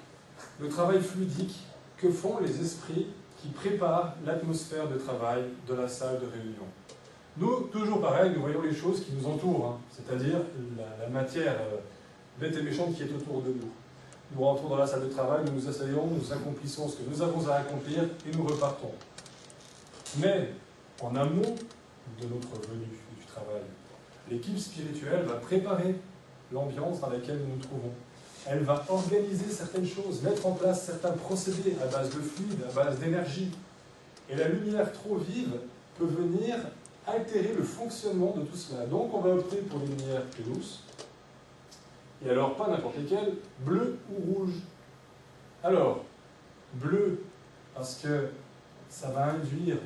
le travail fluidique que font les esprits qui préparent l'atmosphère de travail de la salle de réunion? Nous, toujours pareil, nous voyons les choses qui nous entourent, hein, c'est-à-dire la, matière euh, bête et méchante qui est autour de nous. Nous rentrons dans la salle de travail, nous nous asseyons, nous accomplissons ce que nous avons à accomplir et nous repartons. Mais en amont de notre venue du travail. L'équipe spirituelle va préparer l'ambiance dans laquelle nous nous trouvons. Elle va organiser certaines choses, mettre en place certains procédés à base de fluide, à base d'énergie. Et la lumière trop vive peut venir altérer le fonctionnement de tout cela. Donc on va opter pour des lumières plus douces. Et alors pas n'importe lesquelles, bleu ou rouge. Alors, bleu, parce que ça va induire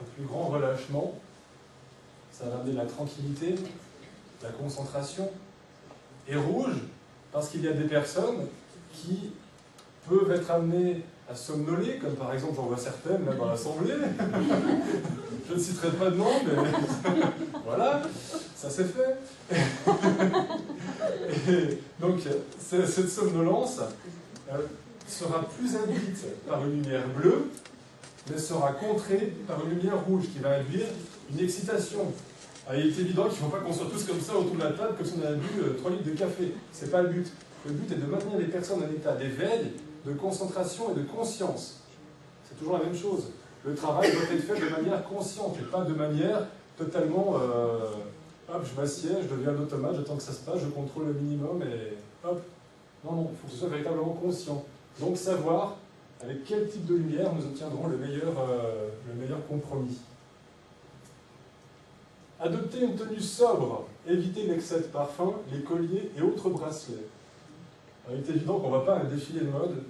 un plus grand relâchement, ça va amener la tranquillité, la concentration. Et rouge, parce qu'il y a des personnes qui peuvent être amenées à somnoler, comme par exemple j'en vois certaines là dans l'Assemblée. <laughs> Je ne citerai pas de nom, mais <laughs> voilà, ça s'est fait. <laughs> Donc cette somnolence euh, sera plus induite par une lumière bleue mais sera contré par une lumière rouge qui va induire une excitation. Ah, il est évident qu'il ne faut pas qu'on soit tous comme ça autour de la table, comme si on avait bu 3 euh, litres de café. Ce n'est pas le but. Le but est de maintenir les personnes en état d'éveil, de concentration et de conscience. C'est toujours la même chose. Le travail doit être fait de manière consciente et pas de manière totalement euh, hop, je m'assieds, je deviens un automate, j'attends que ça se passe, je contrôle le minimum et hop. Non, non, il faut que ce soit véritablement conscient. Donc savoir avec quel type de lumière nous obtiendrons le meilleur, euh, le meilleur compromis. Adopter une tenue sobre, éviter l'excès de parfum, les colliers et autres bracelets. Il est évident qu'on ne va pas à un défilé de mode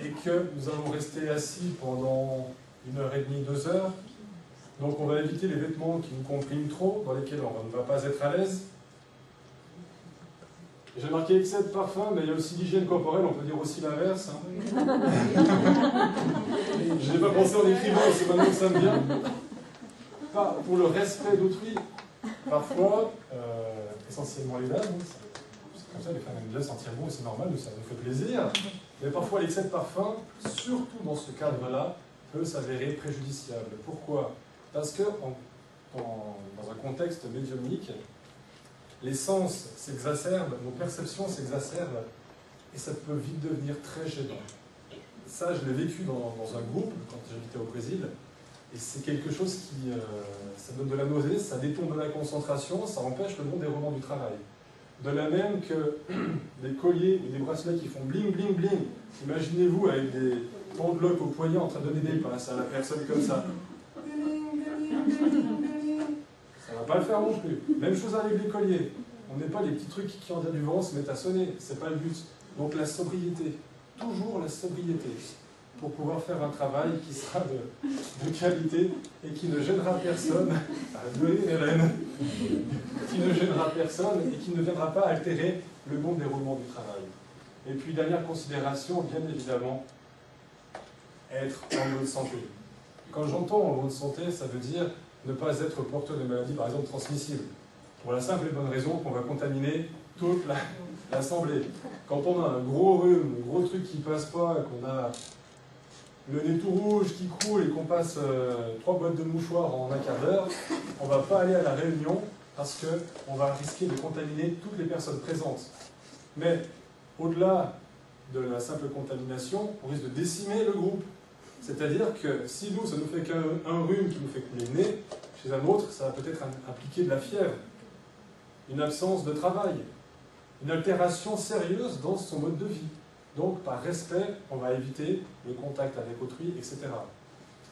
et que nous allons rester assis pendant une heure et demie, deux heures. Donc on va éviter les vêtements qui nous compriment trop, dans lesquels on ne va pas être à l'aise. J'ai marqué excès de parfum, mais il y a aussi l'hygiène corporelle, on peut dire aussi l'inverse. Hein. <laughs> Je n'ai pas pensé en écrivant, c'est maintenant que ça me vient. Pour le respect d'autrui, parfois, euh, essentiellement les dames, c'est comme ça, les femmes aiment bien sentir bon et c'est normal, ça nous fait plaisir. Mais parfois, l'excès de parfum, surtout dans ce cadre-là, peut s'avérer préjudiciable. Pourquoi? Parce que dans un contexte médiumnique, les sens s'exacerbent, nos perceptions s'exacerbent, et ça peut vite devenir très gênant. Ça, je l'ai vécu dans, un groupe quand j'habitais au Brésil, et c'est quelque chose qui, euh, ça donne de la nausée, ça détourne de la concentration, ça empêche le bon déroulement du travail. De la même que <clears throat> des colliers et des bracelets qui font bling bling bling. Imaginez-vous avec des pendeloques au poignet en train de donner des pinces à la personne comme ça. Ça ne va pas le faire non plus. Même chose avec les colliers. On n'est pas les petits trucs qui, en du vent, se mettent à sonner. C'est pas le but. Donc la sobriété. Toujours la sobriété. Pour pouvoir faire un travail qui sera de, qualité et qui ne gênera personne. Hélène. Qui ne gênera personne et qui ne viendra pas altérer le bon déroulement du travail. Et puis, dernière considération, bien évidemment, être en bonne santé. Quand j'entends en bonne santé, ça veut dire ne pas être porteur de maladies, par exemple, transmissibles. Pour la simple et bonne raison qu'on va contaminer toute l'assemblée. Quand on a un gros rhume, un gros truc qui passe pas, qu'on a le nez tout rouge qui croule et qu'on passe euh, trois boîtes de mouchoirs en un quart d'heure, on ne va pas aller à la réunion parce qu'on va risquer de contaminer toutes les personnes présentes. Mais au-delà de la simple contamination, on risque de décimer le groupe. C'est-à-dire que si nous, ça nous fait qu'un rhume qui nous fait couler le nez, chez un autre, ça va peut-être impliquer de la fièvre, une absence de travail, une altération sérieuse dans son mode de vie. Donc, par respect, on va éviter le contact avec autrui, etc.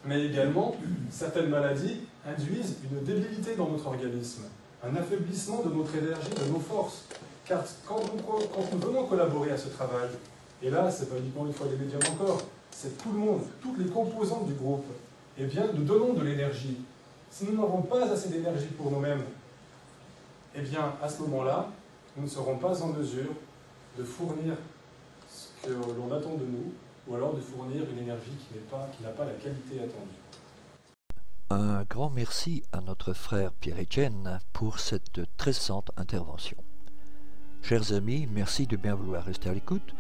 Mais également, certaines maladies induisent une débilité dans notre organisme, un affaiblissement de notre énergie, de nos forces. Car quand nous, quand venons collaborer à ce travail, et là, c'est pas uniquement une fois les médiums encore, c'est tout le monde, toutes les composantes du groupe, eh bien, nous donnons de l'énergie. Si nous n'avons pas assez d'énergie pour nous-mêmes, eh bien, à ce moment-là, nous ne serons pas en mesure de fournir l'on attend de nous, ou alors de fournir une énergie qui n'a pas, la qualité attendue. Un grand merci à notre frère Pierre-Étienne pour cette très récente intervention. Chers amis, merci de bien vouloir rester à l'écoute.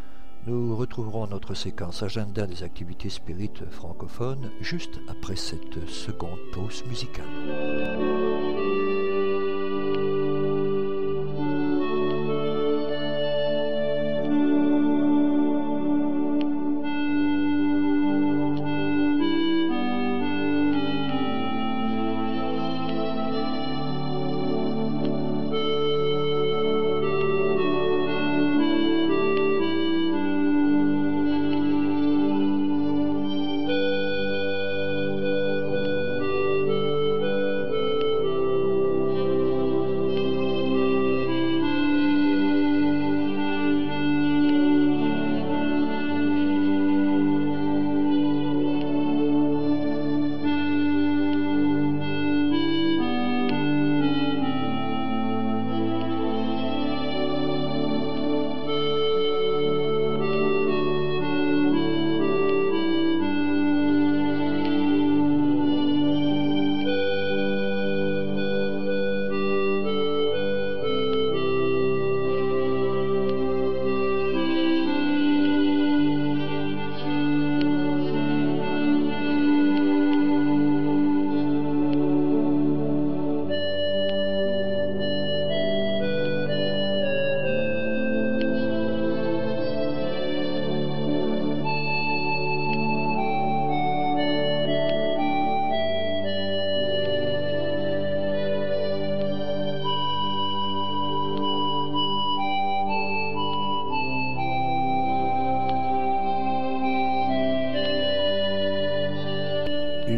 Nous retrouverons notre séquence agenda des activités spirites francophones juste après cette seconde pause musicale.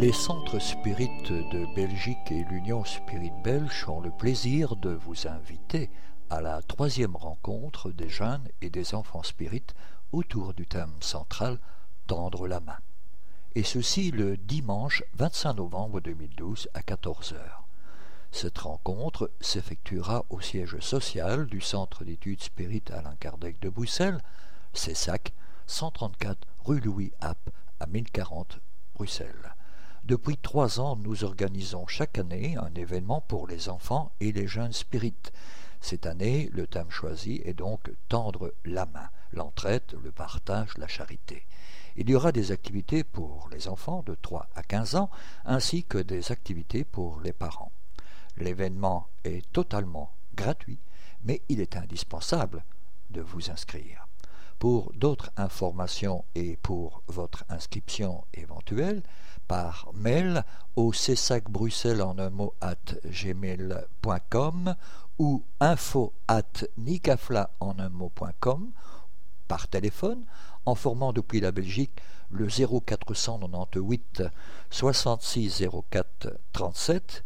Les centres spirites de Belgique et l'Union Spirit Belge ont le plaisir de vous inviter à la troisième rencontre des jeunes et des enfants spirites autour du thème central Tendre la main. Et ceci le dimanche 25 novembre 2012 à 14h. Cette rencontre s'effectuera au siège social du Centre d'études spirites Alain Kardec de Bruxelles, CESAC, 134 rue Louis App à 1040 Bruxelles. Depuis trois ans, nous organisons chaque année un événement pour les enfants et les jeunes spirites. Cette année, le thème choisi est donc Tendre la main, l'entraide, le partage, la charité. Il y aura des activités pour les enfants de 3 à 15 ans, ainsi que des activités pour les parents. L'événement est totalement gratuit, mais il est indispensable de vous inscrire. Pour d'autres informations et pour votre inscription éventuelle, par mail au cessacbruxelles en un mot at gmail.com ou info at nicafla en un mot.com par téléphone en formant depuis la Belgique le 0498 66 04 37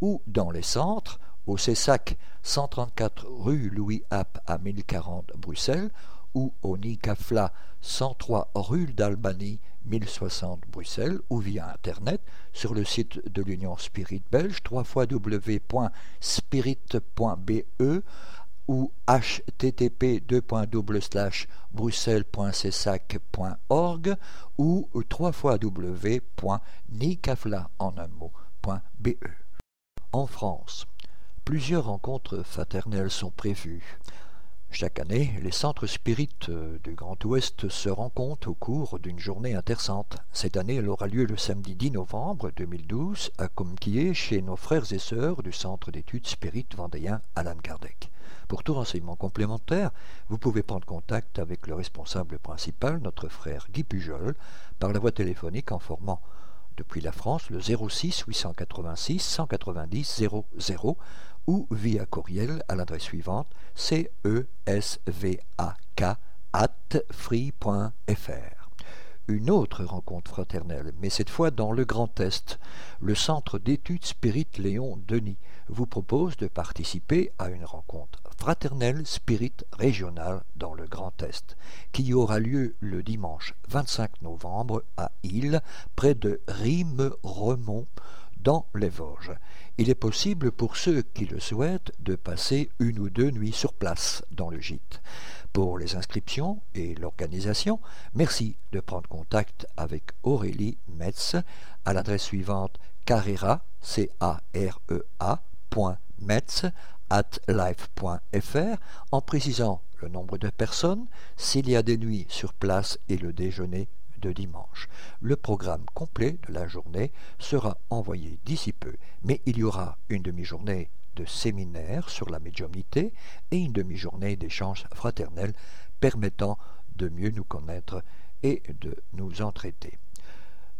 ou dans les centres au CESAC 134 rue Louis App à 1040 Bruxelles ou au Nicafla 103 rue d'Albanie 1060 Bruxelles ou via Internet sur le site de l'Union Spirit Belge www.spirit.be ou http bruxelles.cessac.org ou www.nicafla.be. En France, plusieurs rencontres fraternelles sont prévues. Chaque année, les centres spirites euh, du Grand Ouest se rencontrent au cours d'une journée intersante. Cette année, elle aura lieu le samedi 10 novembre 2012 à Comquier chez nos frères et sœurs du Centre d'études spirites vendéen Alan Kardec. Pour tout renseignement complémentaire, vous pouvez prendre contact avec le responsable principal, notre frère Guy Pujol, par la voie téléphonique en formant depuis la France le 06 886 190 00 ou via courriel à l'adresse suivante cesvak at free.fr. Une autre rencontre fraternelle, mais cette fois dans le Grand Est. Le Centre d'études Spirit Léon Denis vous propose de participer à une rencontre fraternelle spirit régionale dans le Grand Est, qui aura lieu le dimanche 25 novembre à Île, près de Rime-Remont, dans les Vosges. Il est possible pour ceux qui le souhaitent de passer une ou deux nuits sur place dans le gîte. Pour les inscriptions et l'organisation, merci de prendre contact avec Aurélie Metz à l'adresse suivante carrera, c a e -A, at life.fr en précisant le nombre de personnes, s'il y a des nuits sur place et le déjeuner dimanche. Le programme complet de la journée sera envoyé d'ici peu, mais il y aura une demi-journée de séminaire sur la médiumnité et une demi-journée d'échanges fraternels permettant de mieux nous connaître et de nous entraider.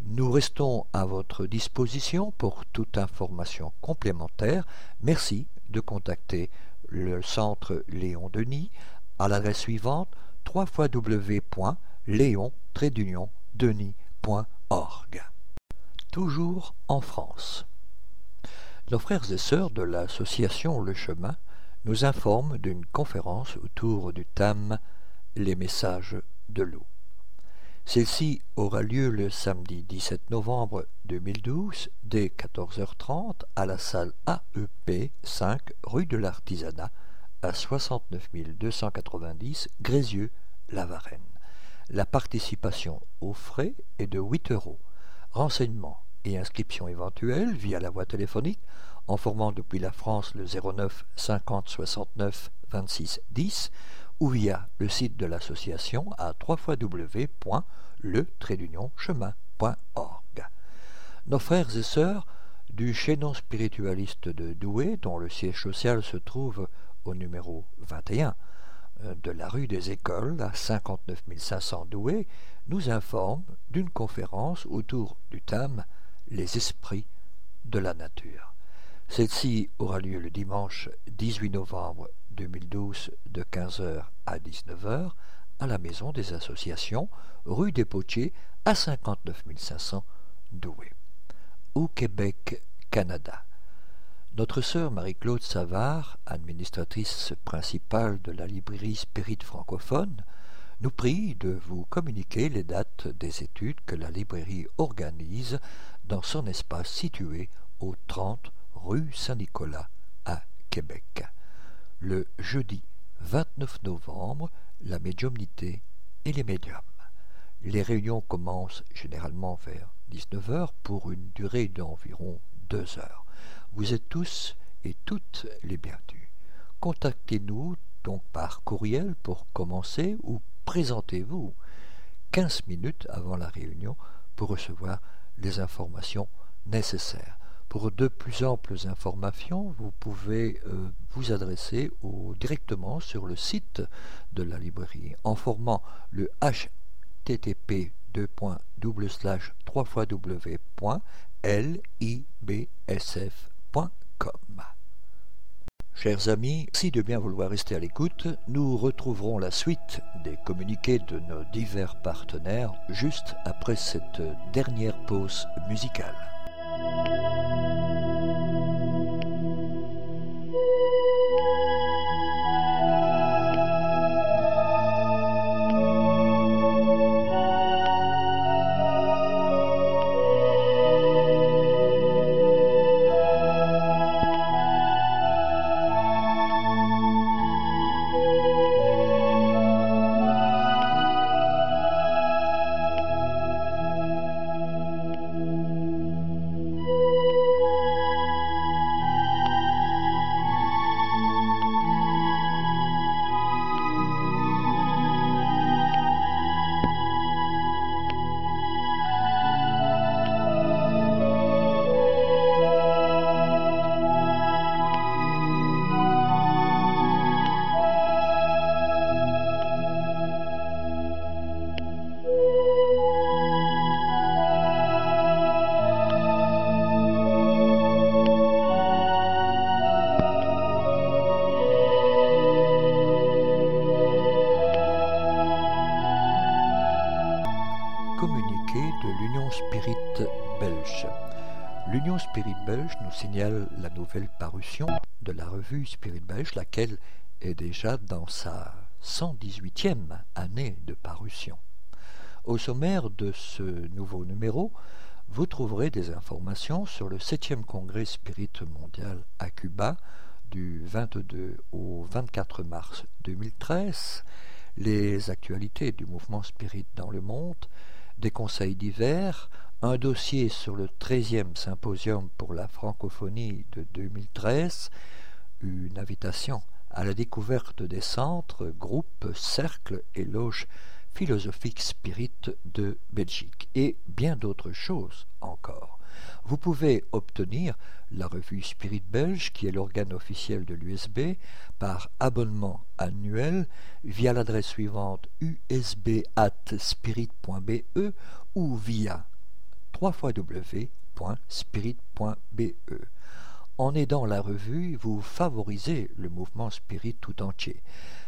Nous restons à votre disposition pour toute information complémentaire. Merci de contacter le centre Léon Denis à l'adresse suivante www.léon denis.org. Toujours en France. Nos frères et sœurs de l'association Le Chemin nous informent d'une conférence autour du thème Les messages de l'eau. Celle-ci aura lieu le samedi 17 novembre 2012 dès 14h30 à la salle AEP 5 rue de l'Artisanat à 69 290 Grézieux, la Varenne. La participation aux frais est de 8 euros. Renseignements et inscriptions éventuelles via la voie téléphonique en formant depuis la France le 09 50 69 26 10 ou via le site de l'association à www.le-chemin.org. Nos frères et sœurs du chaînon spiritualiste de Douai, dont le siège social se trouve au numéro 21, euh, de la rue des Écoles à 59 500 Douai nous informe d'une conférence autour du thème Les esprits de la nature. Celle-ci aura lieu le dimanche 18 novembre 2012 de 15h à 19h à la Maison des Associations, rue des Potiers à 59 500 Douai. au Québec, Canada. Notre sœur Marie-Claude Savard, administratrice principale de la librairie Spirit francophone, nous prie de vous communiquer les dates des études que la librairie organise dans son espace situé au 30 rue Saint-Nicolas à Québec. Le jeudi 29 novembre, la médiumnité et les médiums. Les réunions commencent généralement vers 19h pour une durée d'environ deux heures. Vous êtes tous et toutes les bienvenus. Contactez-nous donc par courriel pour commencer ou présentez-vous 15 minutes avant la réunion pour recevoir les informations nécessaires. Pour de plus amples informations, vous pouvez euh, vous adresser directement sur le site de la librairie en formant le http 3 www.libsf.com. Chers amis, si de bien vouloir rester à l'écoute, nous retrouverons la suite des communiqués de nos divers partenaires juste après cette dernière pause musicale. Signale la nouvelle parution de la revue Spirit Belge, laquelle est déjà dans sa 118e année de parution. Au sommaire de ce nouveau numéro, vous trouverez des informations sur le 7e congrès Spirit mondial à Cuba du 22 au 24 mars 2013, les actualités du mouvement Spirit dans le monde, des conseils divers, un dossier sur le 13e symposium pour la francophonie de 2013, une invitation à la découverte des centres, groupes, cercles et loges philosophiques spirites de Belgique et bien d'autres choses encore. Vous pouvez obtenir la revue Spirit Belge, qui est l'organe officiel de l'USB, par abonnement annuel via l'adresse suivante usb.spirit.be ou via www.spirit.be. En aidant la revue, vous favorisez le mouvement spirit tout entier,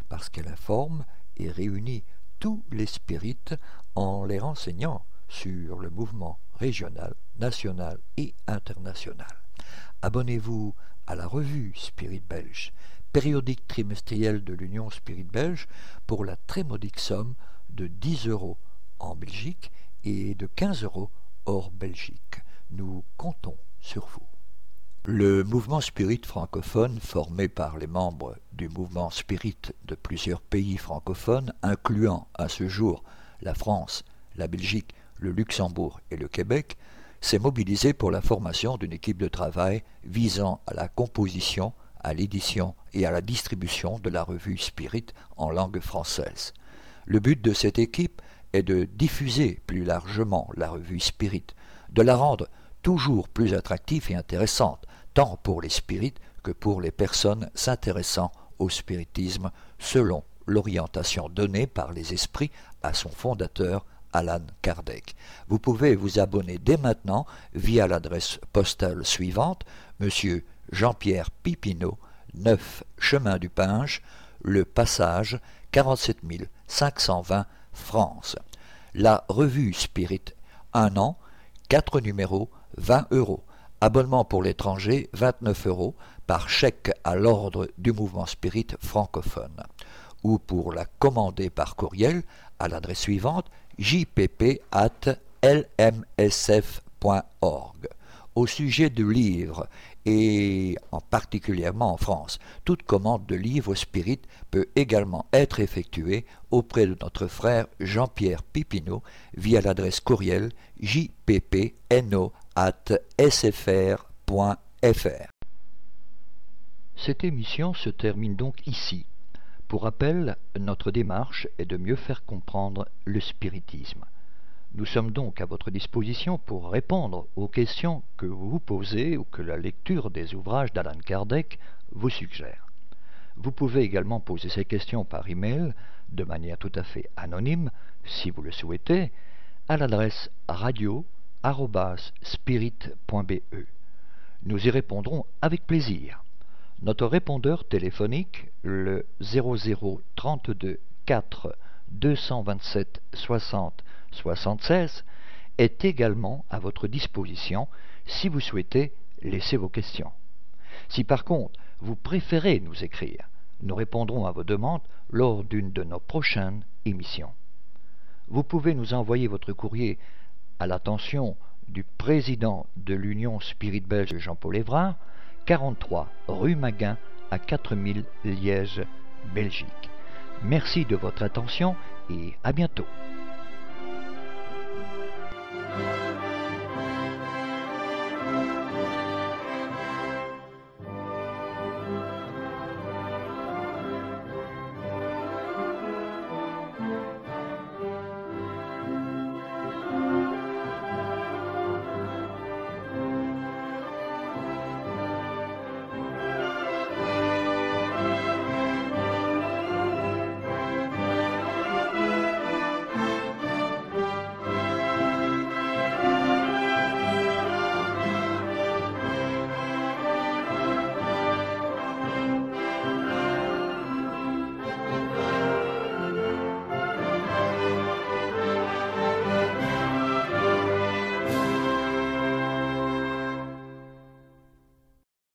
parce qu'elle informe et réunit tous les spirites en les renseignant sur le mouvement régional, national et international. Abonnez-vous à la revue Spirit Belge, périodique trimestriel de l'Union Spirit Belge, pour la très modique somme de 10 euros en Belgique et de 15 euros hors Belgique. Nous comptons sur vous. Le mouvement spirit francophone, formé par les membres du mouvement spirit de plusieurs pays francophones, incluant à ce jour la France, la Belgique, le Luxembourg et le Québec, s'est mobilisé pour la formation d'une équipe de travail visant à la composition, à l'édition et à la distribution de la revue Spirit en langue française. Le but de cette équipe est de diffuser plus largement la revue Spirit, de la rendre toujours plus attractive et intéressante, tant pour les spirites que pour les personnes s'intéressant au spiritisme selon l'orientation donnée par les esprits à son fondateur Alan Kardec. Vous pouvez vous abonner dès maintenant via l'adresse postale suivante, Monsieur Jean-Pierre Pipineau, 9 Chemin du Pinge, Le Passage, 47 520 France. La revue Spirit, un an, 4 numéros, 20 euros. Abonnement pour l'étranger, 29 euros, par chèque à l'ordre du mouvement spirit francophone. Ou pour la commander par courriel à l'adresse suivante jpp. Au sujet de livres, et en particulièrement en France, toute commande de livres spirit peut également être effectuée auprès de notre frère Jean-Pierre Pipineau via l'adresse courriel jppno.sfr.fr. Cette émission se termine donc ici. Pour rappel, notre démarche est de mieux faire comprendre le spiritisme. Nous sommes donc à votre disposition pour répondre aux questions que vous vous posez ou que la lecture des ouvrages d'Alan Kardec vous suggère. Vous pouvez également poser ces questions par email de manière tout à fait anonyme, si vous le souhaitez, à l'adresse radio@spirit.be. Nous y répondrons avec plaisir. Notre répondeur téléphonique, le 0032 4 227 60 76 est également à votre disposition si vous souhaitez laisser vos questions. Si par contre vous préférez nous écrire, nous répondrons à vos demandes lors d'une de nos prochaines émissions. Vous pouvez nous envoyer votre courrier à l'attention du président de l'Union Spirit Belge Jean-Paul Évrard, 43 rue Maguin à 4000 Liège, Belgique. Merci de votre attention et à bientôt.